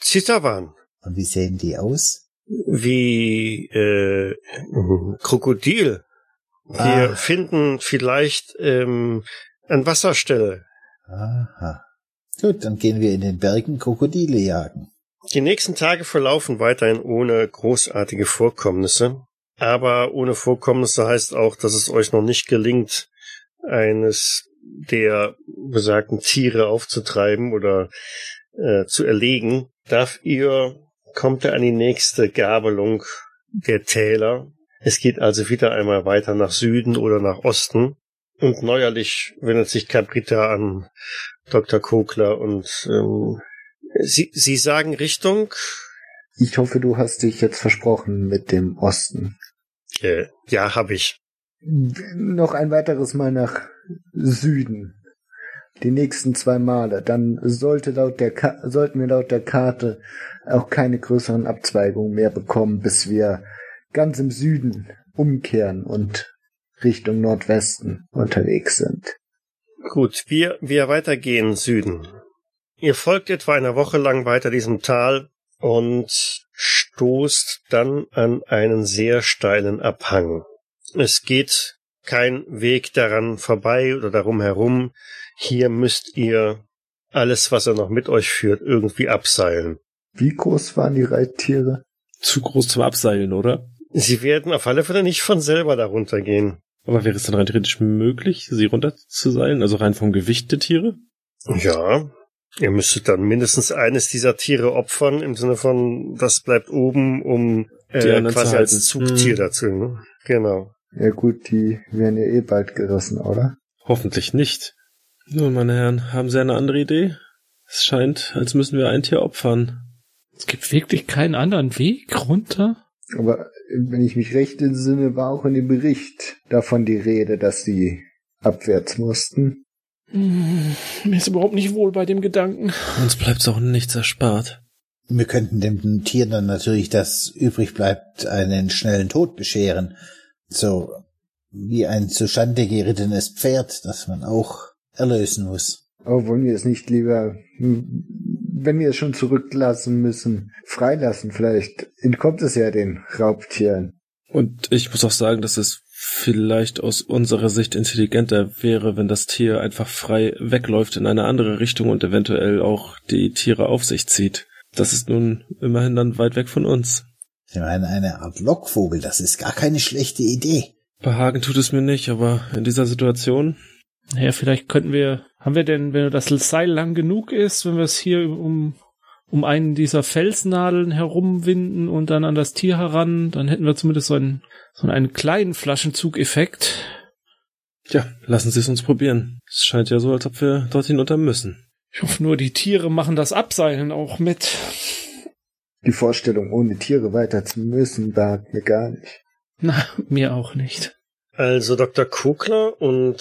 Zittawan. Und wie sehen die aus? Wie äh, Krokodil. Wir Ah. finden vielleicht ähm, an Wasserstelle. Aha. Gut, dann gehen wir in den Bergen Krokodile jagen. Die nächsten Tage verlaufen weiterhin ohne großartige Vorkommnisse. Aber ohne Vorkommnisse heißt auch, dass es euch noch nicht gelingt, eines der besagten Tiere aufzutreiben oder äh, zu erlegen. Darf ihr, kommt ihr an die nächste Gabelung der Täler. Es geht also wieder einmal weiter nach Süden oder nach Osten. Und neuerlich wendet sich Caprita an Dr. Kokler und ähm, Sie, Sie sagen Richtung? Ich hoffe, du hast dich jetzt versprochen mit dem Osten. Äh, ja, habe ich. noch ein weiteres Mal nach Süden. Die nächsten zwei Male. Dann sollte laut der Ka sollten wir laut der Karte auch keine größeren Abzweigungen mehr bekommen, bis wir ganz im Süden umkehren und Richtung Nordwesten unterwegs sind. Gut, wir, wir weitergehen Süden. Ihr folgt etwa eine Woche lang weiter diesem Tal und stoßt dann an einen sehr steilen Abhang. Es geht kein Weg daran vorbei oder darum herum. Hier müsst ihr alles, was er noch mit euch führt, irgendwie abseilen. Wie groß waren die Reittiere? Zu groß zum Abseilen, oder? Sie werden auf alle Fälle nicht von selber darunter gehen. Aber wäre es dann rein theoretisch möglich, sie runterzuseilen? Also rein vom Gewicht der Tiere? Ja, ihr müsstet dann mindestens eines dieser Tiere opfern, im Sinne von, das bleibt oben, um äh, zu quasi als. Zugtier Hm. dazu. Ne? Genau. Ja gut, die werden ja eh bald gerissen, oder? Hoffentlich nicht. Nun, meine Herren, haben Sie eine andere Idee? Es scheint, als müssen wir ein Tier opfern. Es gibt wirklich keinen anderen Weg runter? Aber wenn ich mich recht entsinne, war auch in dem Bericht davon die Rede, dass sie abwärts mussten. Hm, Mir ist überhaupt nicht wohl bei dem Gedanken. Uns bleibt auch nichts erspart. Wir könnten dem Tier dann natürlich, das übrig bleibt, einen schnellen Tod bescheren. So wie ein zustande gerittenes Pferd, das man auch erlösen muss. Aber wollen wir es nicht lieber, hm, wenn wir es schon zurücklassen müssen, freilassen? Vielleicht entkommt es ja den Raubtieren. Und ich muss auch sagen, dass es vielleicht aus unserer Sicht intelligenter wäre, wenn das Tier einfach frei wegläuft in eine andere Richtung und eventuell auch die Tiere auf sich zieht. Das ist nun immerhin dann weit weg von uns. Ich meine, eine Art Lockvogel, das ist gar keine schlechte Idee. Behagen tut es mir nicht, aber in dieser Situation Naja, vielleicht könnten wir, haben wir denn, wenn das Seil lang genug ist, wenn wir es hier um, um einen dieser Felsnadeln herumwinden und dann an das Tier heran, dann hätten wir zumindest so einen, so einen kleinen Flaschenzugeffekt. Ja, lassen Sie es uns probieren. Es scheint ja so, als ob wir dorthin unter müssen. Ich hoffe nur, die Tiere machen das Abseilen auch mit. Die Vorstellung, ohne Tiere weiter zu müssen, behagt mir gar nicht. Na, mir auch nicht. Also Dr. Kugler und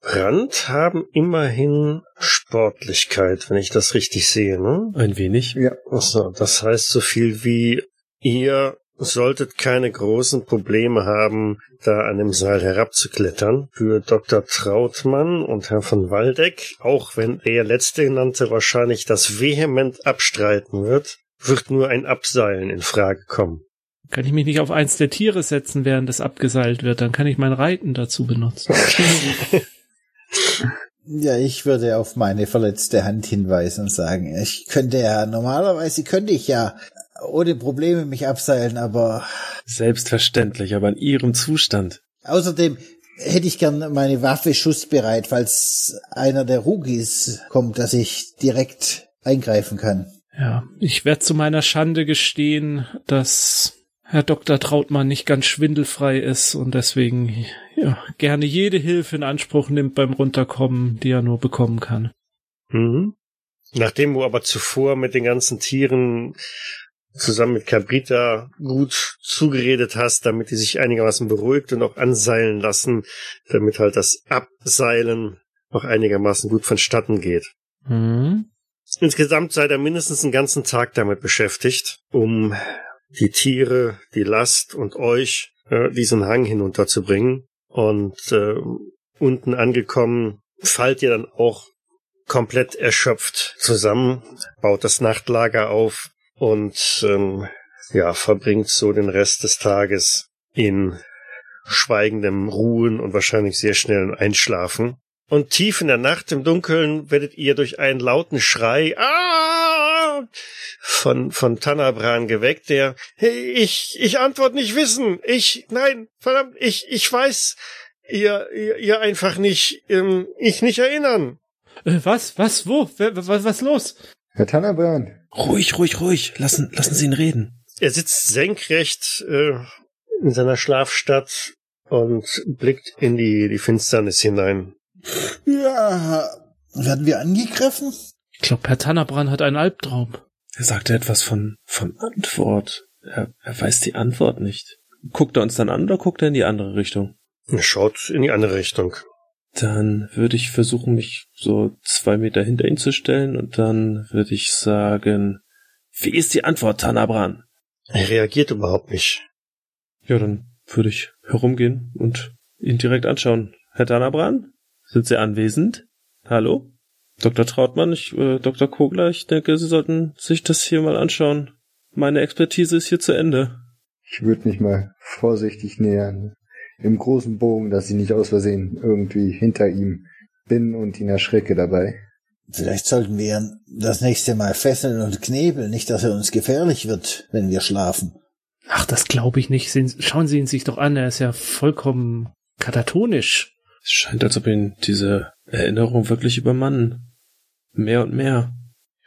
Brandt haben immerhin Sportlichkeit, wenn ich das richtig sehe, ne? Ein wenig. Ja, Achso, das heißt so viel wie ihr solltet keine großen Probleme haben, da an dem Seil herabzuklettern. Für Dr. Trautmann und Herr von Waldeck, auch wenn der letzte genannte wahrscheinlich das vehement abstreiten wird, wird nur ein Abseilen in Frage kommen. Kann ich mich nicht auf eins der Tiere setzen, während es abgeseilt wird? Dann kann ich mein Reiten dazu benutzen. Ja, ich würde auf meine verletzte Hand hinweisen und sagen, ich könnte ja, normalerweise könnte ich ja ohne Probleme mich abseilen, aber Selbstverständlich, aber in Ihrem Zustand. außerdem hätte ich gern meine Waffe schussbereit, falls einer der Rookies kommt, dass ich direkt eingreifen kann. Ja, ich werde zu meiner Schande gestehen, dass Herr Dr. Trautmann nicht ganz schwindelfrei ist und deswegen ja, gerne jede Hilfe in Anspruch nimmt beim Runterkommen, die er nur bekommen kann. Mhm. Nachdem du aber zuvor mit den ganzen Tieren zusammen mit Cabrita gut zugeredet hast, damit die sich einigermaßen beruhigt und auch anseilen lassen, damit halt das Abseilen auch einigermaßen gut vonstatten geht. Hm? Insgesamt seid ihr mindestens einen ganzen Tag damit beschäftigt, um die Tiere, die Last und euch äh, diesen Hang hinunterzubringen. Und äh, unten angekommen fallt ihr dann auch komplett erschöpft zusammen, baut das Nachtlager auf und ähm, ja, verbringt so den Rest des Tages in schweigendem Ruhen und wahrscheinlich sehr schnellen Einschlafen. Und tief in der Nacht im Dunkeln werdet ihr durch einen lauten Schrei ah! Von, von Tanabran geweckt, der hey, ich, ich antwort nicht wissen. Ich, nein, verdammt, ich, ich weiß, ihr, ihr, ihr einfach nicht, ähm, ich nicht erinnern. Äh, was? Was? Wo? Wer, was, was los? Herr Tannerbran, Ruhig, ruhig, ruhig. Lassen, lassen Sie ihn reden. Er sitzt senkrecht äh, in seiner Schlafstadt und blickt in die, die Finsternis hinein. Ja, werden wir angegriffen? Ich glaube, Herr Tannerbran hat einen Albtraum. Er sagte etwas von, von Antwort. Er, er weiß die Antwort nicht. Guckt er uns dann an oder guckt er in die andere Richtung? Er schaut in die andere Richtung. Dann würde ich versuchen, mich so zwei Meter hinter ihn zu stellen und dann würde ich sagen, wie ist die Antwort, Tanabran? Er reagiert überhaupt nicht. Ja, dann würde ich herumgehen und ihn direkt anschauen. Herr Tanabran, sind Sie anwesend? Hallo? Dr. Trautmann, ich, äh, Dr. Kogler, ich denke, Sie sollten sich das hier mal anschauen. Meine Expertise ist hier zu Ende. Ich würde mich mal vorsichtig nähern. Im großen Bogen, dass ich nicht aus Versehen irgendwie hinter ihm bin und ihn erschrecke dabei. Vielleicht sollten wir ihn das nächste Mal fesseln und knebeln, nicht, dass er uns gefährlich wird, wenn wir schlafen. Ach, das glaube ich nicht. Schauen Sie ihn sich doch an, er ist ja vollkommen katatonisch. Es scheint, als ob ihn diese Erinnerung wirklich übermannen. Mehr und mehr.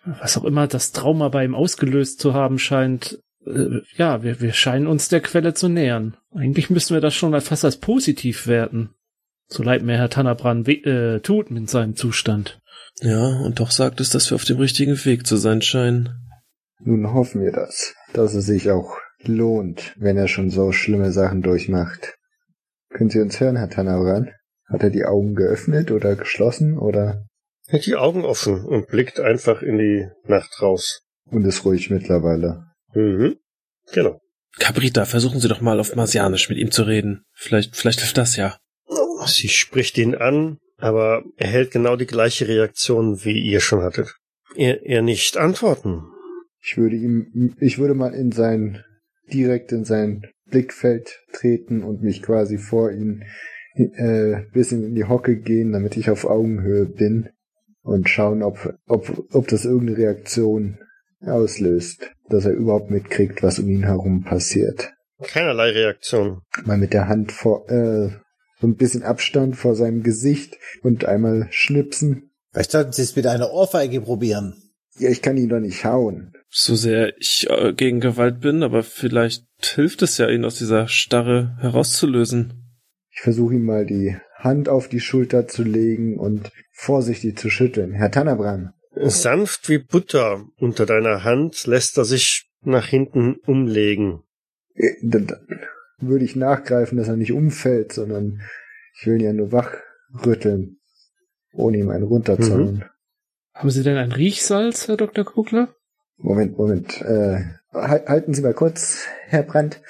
Was auch immer das Trauma bei ihm ausgelöst zu haben scheint. Äh, ja, wir, wir scheinen uns der Quelle zu nähern. Eigentlich müssten wir das schon fast als positiv werten. So leid mir Herr Tannerbrand äh, tut mit seinem Zustand. Ja, und doch sagt es, dass wir auf dem richtigen Weg zu sein scheinen. Nun hoffen wir das, dass es sich auch lohnt, wenn er schon so schlimme Sachen durchmacht. Können Sie uns hören, Herr Tanauran? Hat er die Augen geöffnet oder geschlossen oder Er hat die Augen offen und blickt einfach in die Nacht raus. und ist ruhig mittlerweile? Mhm. Genau. Cabrita, versuchen Sie doch mal auf Marsianisch mit ihm zu reden. Vielleicht, vielleicht hilft das ja. Sie spricht ihn an, aber er hält genau die gleiche Reaktion, wie ihr schon hattet. Er, er nicht antworten. Ich würde ihm, ich würde mal in sein, direkt in sein Blickfeld treten und mich quasi vor ihn äh, bisschen in die Hocke gehen, damit ich auf Augenhöhe bin und schauen, ob, ob, ob das irgendeine Reaktion auslöst, dass er überhaupt mitkriegt, was um ihn herum passiert. Keinerlei Reaktion. Mal mit der Hand vor, äh, so ein bisschen Abstand vor seinem Gesicht und einmal schnipsen. Vielleicht sollten Sie es mit einer Ohrfeige probieren. Ja, ich kann ihn doch nicht hauen. So sehr ich äh, gegen Gewalt bin, aber vielleicht hilft es ja, ihn aus dieser Starre herauszulösen. Ich versuche ihm mal die Hand auf die Schulter zu legen und vorsichtig zu schütteln. Herr Tanabran, Sanft wie Butter unter deiner Hand lässt er sich nach hinten umlegen. äh, dann, dann würde ich nachgreifen, dass er nicht umfällt, sondern ich will ihn ja nur wachrütteln, ohne ihm einen runterzuhauen. Haben Sie denn ein Riechsalz, Herr Dr. Kugler? Moment, Moment. Äh, hal- halten Sie mal kurz, Herr Brandt.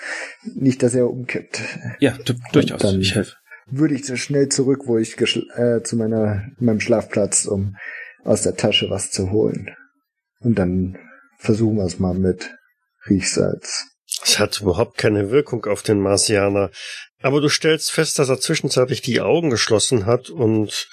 Nicht, dass er umkippt. Ja, du, durchaus. dann- ich helfe. Würde ich so schnell zurück, wo ich äh, zu meiner meinem Schlafplatz, um aus der Tasche was zu holen. Und dann versuchen wir es mal mit Riechsalz. Es hat überhaupt keine Wirkung auf den Marsianer. Aber du stellst fest, dass er zwischenzeitlich die Augen geschlossen hat und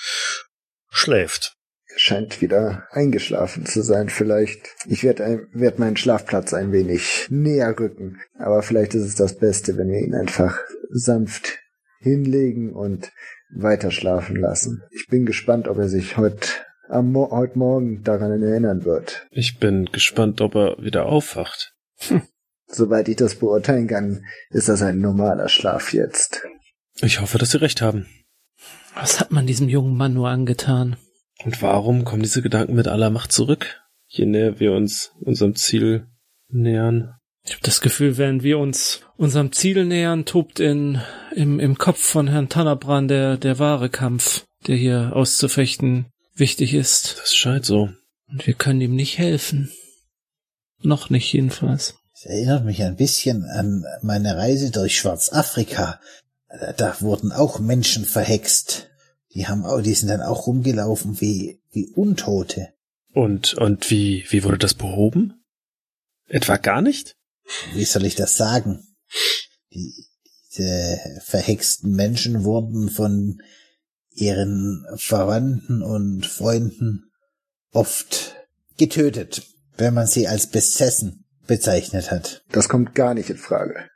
schläft. Er scheint wieder eingeschlafen zu sein. Vielleicht. Ich werde werd meinen Schlafplatz ein wenig näher rücken. Aber vielleicht ist es das Beste, wenn wir ihn einfach sanft hinlegen und weiter schlafen lassen. Ich bin gespannt, ob er sich heute am Mo heute Morgen daran erinnern wird. Ich bin gespannt, ob er wieder aufwacht. Soweit ich das beurteilen kann, ist das ein normaler Schlaf jetzt. Ich hoffe, dass Sie recht haben. Was hat man diesem jungen Mann nur angetan? Und warum kommen diese Gedanken mit aller Macht zurück? Je näher wir uns unserem Ziel nähern. Ich habe das Gefühl, während wir uns unserem Ziel nähern, tobt in, im, im Kopf von Herrn Tannerbrand der, der wahre Kampf, der hier auszufechten wichtig ist. Das scheint so. Und wir können ihm nicht helfen. Noch nicht jedenfalls. Das erinnert mich ein bisschen an meine Reise durch Schwarzafrika. Da- Da wurden auch Menschen verhext. Die haben auch, die sind dann auch rumgelaufen wie, wie Untote. Und, und wie, wie wurde das behoben? Etwa gar nicht? Wie soll ich das sagen? Die, diese verhexten Menschen wurden von ihren Verwandten und Freunden oft getötet, wenn man sie als besessen bezeichnet hat. Das kommt gar nicht in Frage.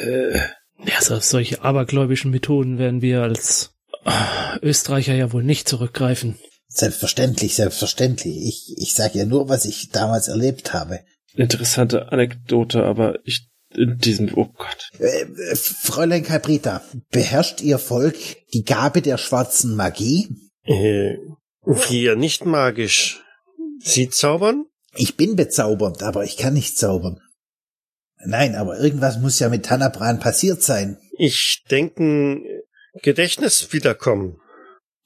Äh, Ja, so, auf solche abergläubischen Methoden werden wir als ah, Österreicher ja wohl nicht zurückgreifen. Selbstverständlich, selbstverständlich. Ich, ich sage ja nur, was ich damals erlebt habe. interessante Anekdote, aber ich, in diesem, oh Gott. Äh, äh, Fräulein Cabrita, beherrscht Ihr Volk die Gabe der schwarzen Magie? Äh, wir nicht magisch. Sie zaubern? Ich bin bezaubernd, aber ich kann nicht zaubern. Nein, aber irgendwas muss ja mit Tanabran passiert sein. Ich denken, Gedächtnis wiederkommen.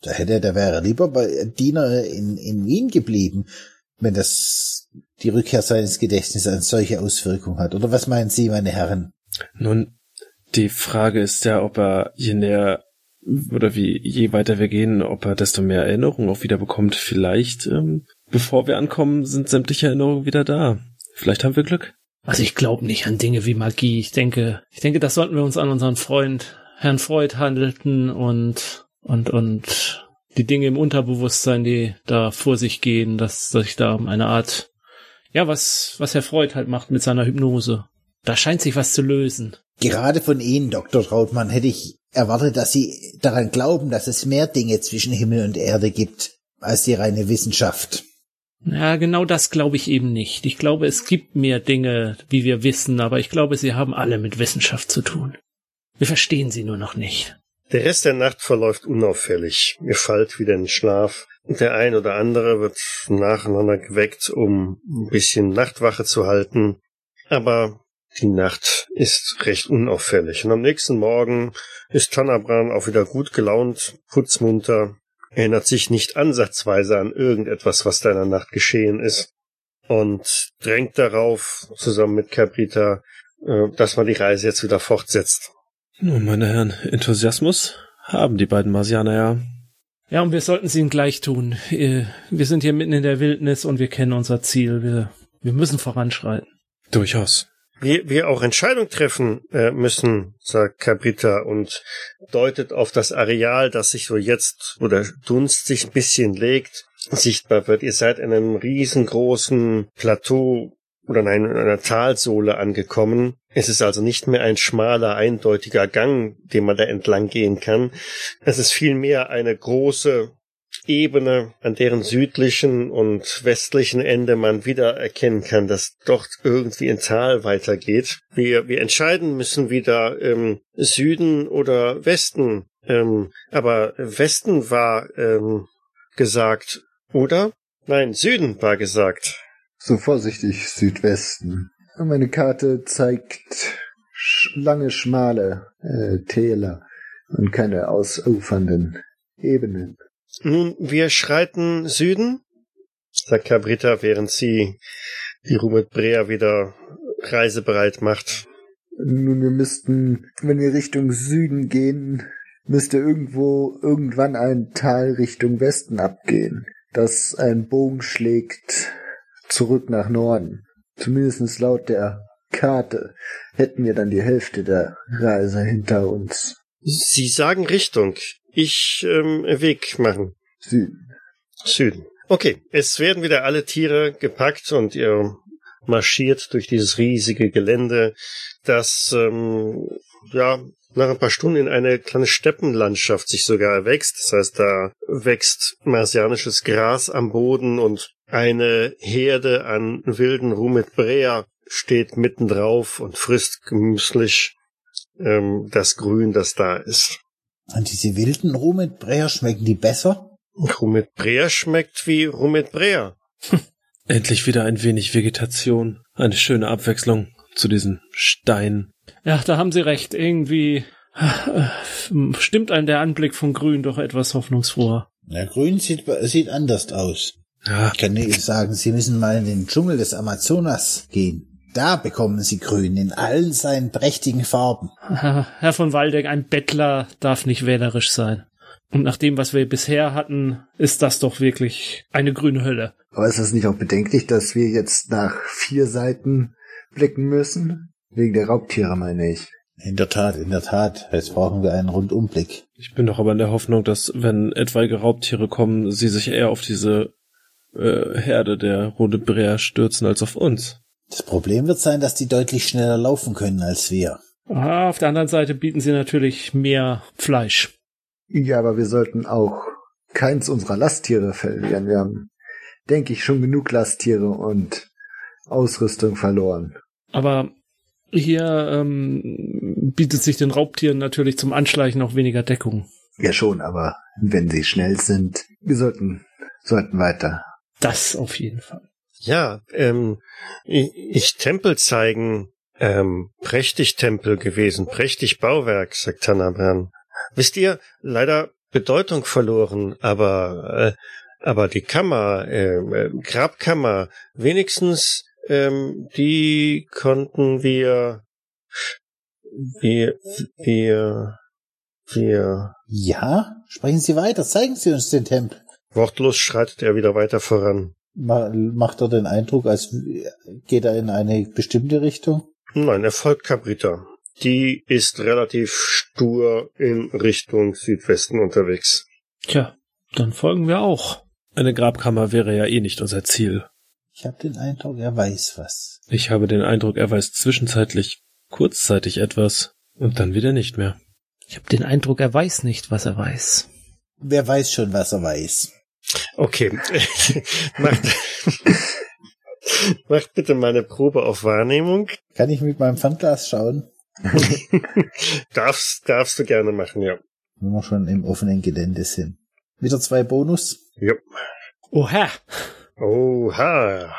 Da hätte der wäre lieber bei Diener in, in Wien geblieben, wenn das die Rückkehr seines Gedächtnisses eine solche Auswirkung hat. Oder was meinen Sie, meine Herren? Nun, die Frage ist ja, ob er je näher oder wie je weiter wir gehen, ob er desto mehr Erinnerungen auch wieder bekommt. Vielleicht, ähm, bevor wir ankommen, sind sämtliche Erinnerungen wieder da. Vielleicht haben wir Glück. Also ich glaube nicht an Dinge wie Magie. Ich denke, ich denke, das sollten wir uns an unseren Freund Herrn Freud handelten und und und die Dinge im Unterbewusstsein, die da vor sich gehen, dass sich da eine Art ja, was was Herr Freud halt macht mit seiner Hypnose. Da scheint sich was zu lösen. Gerade von Ihnen, Dr. Trautmann, hätte ich erwartet, dass Sie daran glauben, dass es mehr Dinge zwischen Himmel und Erde gibt als die reine Wissenschaft. Ja, genau das glaube ich eben nicht. Ich glaube, es gibt mehr Dinge, wie wir wissen, aber ich glaube, sie haben alle mit Wissenschaft zu tun. Wir verstehen sie nur noch nicht. Der Rest der Nacht verläuft unauffällig. Ihr fallt wieder in den Schlaf. Der ein oder andere wird nacheinander geweckt, um ein bisschen Nachtwache zu halten. Aber die Nacht ist recht unauffällig. Und am nächsten Morgen ist Tannabran auch wieder gut gelaunt, putzmunter, erinnert sich nicht ansatzweise an irgendetwas, was da in der Nacht geschehen ist und drängt darauf, zusammen mit Cabrita, äh, dass man die Reise jetzt wieder fortsetzt. Nun, meine Herren, Enthusiasmus haben die beiden Marsianer ja. Ja, und wir sollten es ihnen gleich tun. Wir sind hier mitten in der Wildnis und wir kennen unser Ziel. Wir, wir müssen voranschreiten. Durchaus wir, wir auch Entscheidungen treffen äh, müssen, sagt Cabrita und deutet auf das Areal, das sich so jetzt, wo der Dunst sich ein bisschen legt, sichtbar wird. Ihr seid in einem riesengroßen Plateau oder in einer Talsohle angekommen. Es ist also nicht mehr ein schmaler, eindeutiger Gang, den man da entlang gehen kann. Es ist vielmehr eine große Ebene, an deren südlichen und westlichen Ende man wieder erkennen kann, dass dort irgendwie ein Tal weitergeht. Wir, wir entscheiden müssen wieder ähm, Süden oder Westen. Ähm, aber Westen war ähm, gesagt, oder? Nein, Süden war gesagt. So vorsichtig, Südwesten. Meine Karte zeigt lange, schmale äh, Täler und keine ausufernden Ebenen. Nun, wir schreiten Süden, sagt Cabrita, während sie die Rumit Brea wieder reisebereit macht. Nun, wir müssten, wenn wir Richtung Süden gehen, müsste irgendwo irgendwann ein Tal Richtung Westen abgehen, das einen Bogen schlägt zurück nach Norden. Zumindest laut der Karte hätten wir dann die Hälfte der Reise hinter uns. Sie sagen Richtung. Ich ähm, Weg machen. Süden. Süden. Okay, es werden wieder alle Tiere gepackt und ihr marschiert durch dieses riesige Gelände, das ähm, ja nach ein paar Stunden in eine kleine Steppenlandschaft sich sogar erwächst. Das heißt, da wächst marsianisches Gras am Boden und eine Herde an wilden Rumet Brea steht mittendrauf und frisst gemüßlich ähm, das Grün, das da ist. Und diese wilden Rumetbräher schmecken die besser? Rumetbräher schmeckt wie Rumetbräher. Endlich wieder ein wenig Vegetation. Eine schöne Abwechslung zu diesen Steinen. Ja, da haben Sie recht. Irgendwie äh, stimmt einem der Anblick von Grün doch etwas hoffnungsfroher. Ja, Grün sieht, sieht anders aus. Ja. Ich kann nicht sagen, Sie müssen mal in den Dschungel des Amazonas gehen. Da bekommen Sie Grün in allen seinen prächtigen Farben. Herr von Waldeck, ein Bettler darf nicht wählerisch sein. Und nach dem, was wir bisher hatten, ist das doch wirklich eine grüne Hölle. Aber ist das nicht auch bedenklich, dass wir jetzt nach vier Seiten blicken müssen? Wegen der Raubtiere, meine ich. In der Tat, in der Tat. Jetzt brauchen wir einen Rundumblick. Ich bin doch aber in der Hoffnung, dass, wenn etwaige Raubtiere kommen, sie sich eher auf diese äh, Herde der Runde Brea stürzen als auf uns. Das Problem wird sein, dass die deutlich schneller laufen können als wir. Aha, auf der anderen Seite bieten sie natürlich mehr Fleisch. Ja, aber wir sollten auch keins unserer Lasttiere verlieren. Wir haben, denke ich, schon genug Lasttiere und Ausrüstung verloren. Aber hier ähm, bietet sich den Raubtieren natürlich zum Anschleichen auch weniger Deckung. Ja schon, aber wenn sie schnell sind, wir sollten, sollten weiter. Das auf jeden Fall. Ja, ähm, ich, ich Tempel zeigen, ähm, prächtig Tempel gewesen, prächtig Bauwerk, sagt Tanabran. wisst ihr, leider Bedeutung verloren, aber, äh, aber die Kammer, äh, äh, Grabkammer, wenigstens, ähm, die konnten wir, wir, wir, wir. Ja, sprechen Sie weiter, zeigen Sie uns den Tempel. Wortlos schreitet er wieder weiter voran. Macht er den Eindruck, als geht er in eine bestimmte Richtung? Nein, er folgt Cabrita. Die ist relativ stur in Richtung Südwesten unterwegs. Tja, dann folgen wir auch. Eine Grabkammer wäre ja eh nicht unser Ziel. Ich habe den Eindruck, er weiß was. Ich habe den Eindruck, er weiß zwischenzeitlich kurzzeitig etwas und dann wieder nicht mehr. Ich habe den Eindruck, er weiß nicht, was er weiß. Wer weiß schon, was er weiß. Okay. macht, macht bitte mal eine Probe auf Wahrnehmung. Kann ich mit meinem Pfandglas schauen? darfst, darfst du gerne machen, ja. Wenn wir schon im offenen Gelände sind. Wieder zwei Bonus? Ja. Oha! Oha!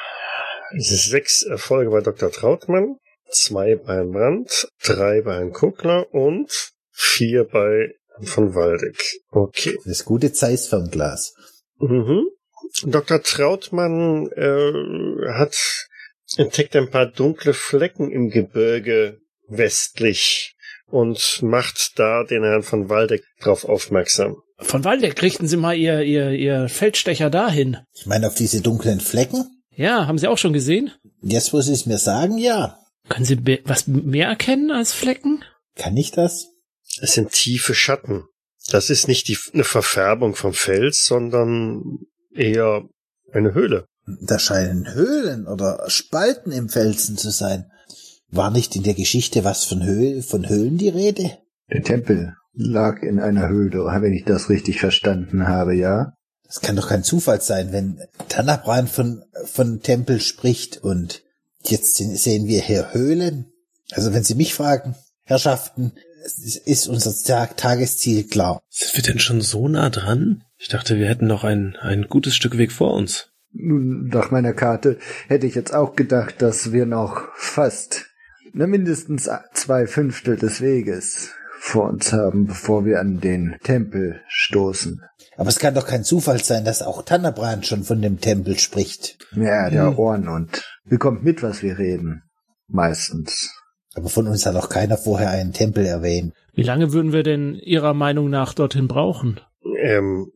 Es ist sechs Erfolge bei Dr. Trautmann, zwei bei Brandt, drei bei Kuckler und vier bei von Waldeck. Okay. Das gute Zeissfernglas. Mhm. Dr. Trautmann äh, hat entdeckt ein paar dunkle Flecken im Gebirge westlich und macht da den Herrn von Waldeck drauf aufmerksam. Von Waldeck richten Sie mal Ihr, Ihr, Ihr Feldstecher dahin. Ich meine auf diese dunklen Flecken? Ja, haben Sie auch schon gesehen? Jetzt, wo Sie es mir sagen, ja. Können Sie was mehr erkennen als Flecken? Kann ich das? Es sind tiefe Schatten. Das ist nicht die, eine Verfärbung vom Fels, sondern eher eine Höhle. Da scheinen Höhlen oder Spalten im Felsen zu sein. War nicht in der Geschichte was von, Höh von Höhlen die Rede? Der Tempel lag in einer Höhle, wenn ich das richtig verstanden habe, ja? Das kann doch kein Zufall sein, wenn Tanabran von, von Tempel spricht und jetzt sehen wir hier Höhlen. Also wenn Sie mich fragen, Herrschaften, ist unser Tagesziel klar. Sind wir denn schon so nah dran? Ich dachte, wir hätten noch ein, ein gutes Stück Weg vor uns. Nun, nach meiner Karte hätte ich jetzt auch gedacht, dass wir noch fast, ne, mindestens zwei Fünftel des Weges vor uns haben, bevor wir an den Tempel stoßen. Aber es kann doch kein Zufall sein, dass auch Tannerbrand schon von dem Tempel spricht. Ja, der hm. Ohren und bekommt mit, was wir reden. Meistens. Aber von uns hat auch keiner vorher einen Tempel erwähnt. Wie lange würden wir denn Ihrer Meinung nach dorthin brauchen? Ähm,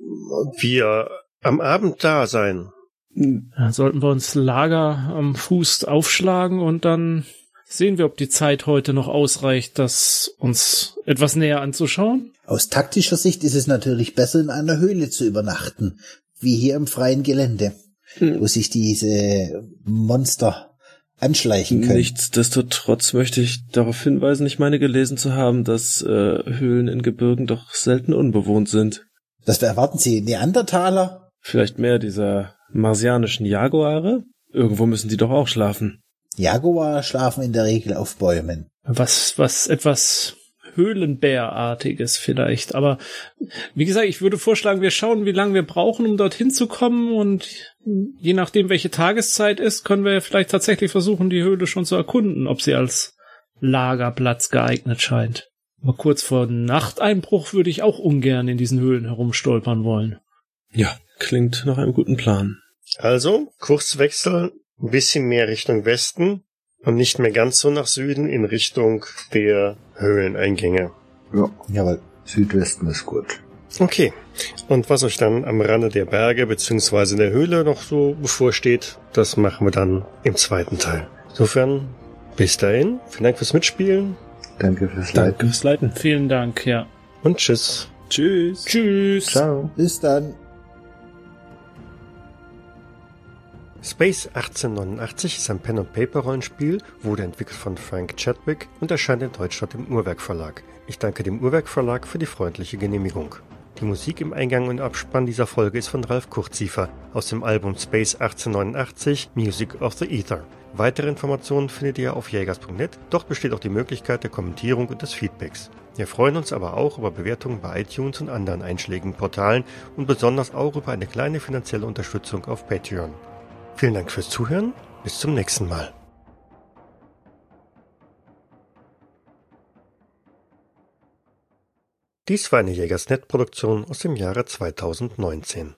wir am Abend da sein. Ja, sollten wir uns Lager am Fuß aufschlagen und dann sehen wir, ob die Zeit heute noch ausreicht, das uns etwas näher anzuschauen. Aus taktischer Sicht ist es natürlich besser, in einer Höhle zu übernachten, wie hier im freien Gelände, hm. wo sich diese Monster anschleichen können. Nichtsdestotrotz möchte ich darauf hinweisen, ich meine gelesen zu haben, dass äh, Höhlen in Gebirgen doch selten unbewohnt sind. Das erwarten Sie Neandertaler? Vielleicht mehr dieser marsianischen Jaguare? Irgendwo müssen die doch auch schlafen. Jaguar schlafen in der Regel auf Bäumen. Was, was etwas Höhlenbärartiges vielleicht. Aber wie gesagt, ich würde vorschlagen, wir schauen, wie lange wir brauchen, um dorthin zu kommen. Und je nachdem, welche Tageszeit ist, können wir vielleicht tatsächlich versuchen, die Höhle schon zu erkunden, ob sie als Lagerplatz geeignet scheint. Mal kurz vor Nachteinbruch würde ich auch ungern in diesen Höhlen herumstolpern wollen. Ja, klingt nach einem guten Plan. Also, Kurswechsel, ein bisschen mehr Richtung Westen und nicht mehr ganz so nach Süden in Richtung der Höhleneingänge. Ja, jawohl. Südwesten ist gut. Okay. Und was euch dann am Rande der Berge beziehungsweise in der Höhle noch so bevorsteht, das machen wir dann im zweiten Teil. Insofern, bis dahin. Vielen Dank fürs Mitspielen. Danke fürs Leiten. Danke fürs Leiten. Vielen Dank, ja. Und tschüss. Tschüss. Tschüss. Ciao. Bis dann. Space 1889 ist ein Pen-and-Paper-Rollenspiel, wurde entwickelt von Frank Chadwick und erscheint in Deutschland im Uhrwerk Verlag. Ich danke dem Uhrwerk Verlag für die freundliche Genehmigung. Die Musik im Eingang und Abspann dieser Folge ist von Ralf Kurziefer aus dem Album Space 1889 Music of the Ether. Weitere Informationen findet ihr auf jägers.net, dort besteht auch die Möglichkeit der Kommentierung und des Feedbacks. Wir freuen uns aber auch über Bewertungen bei iTunes und anderen einschlägigen Portalen und besonders auch über eine kleine finanzielle Unterstützung auf Patreon. Vielen Dank fürs Zuhören. Bis zum nächsten Mal. Dies war eine Jägersnet-Produktion aus dem Jahre 2019.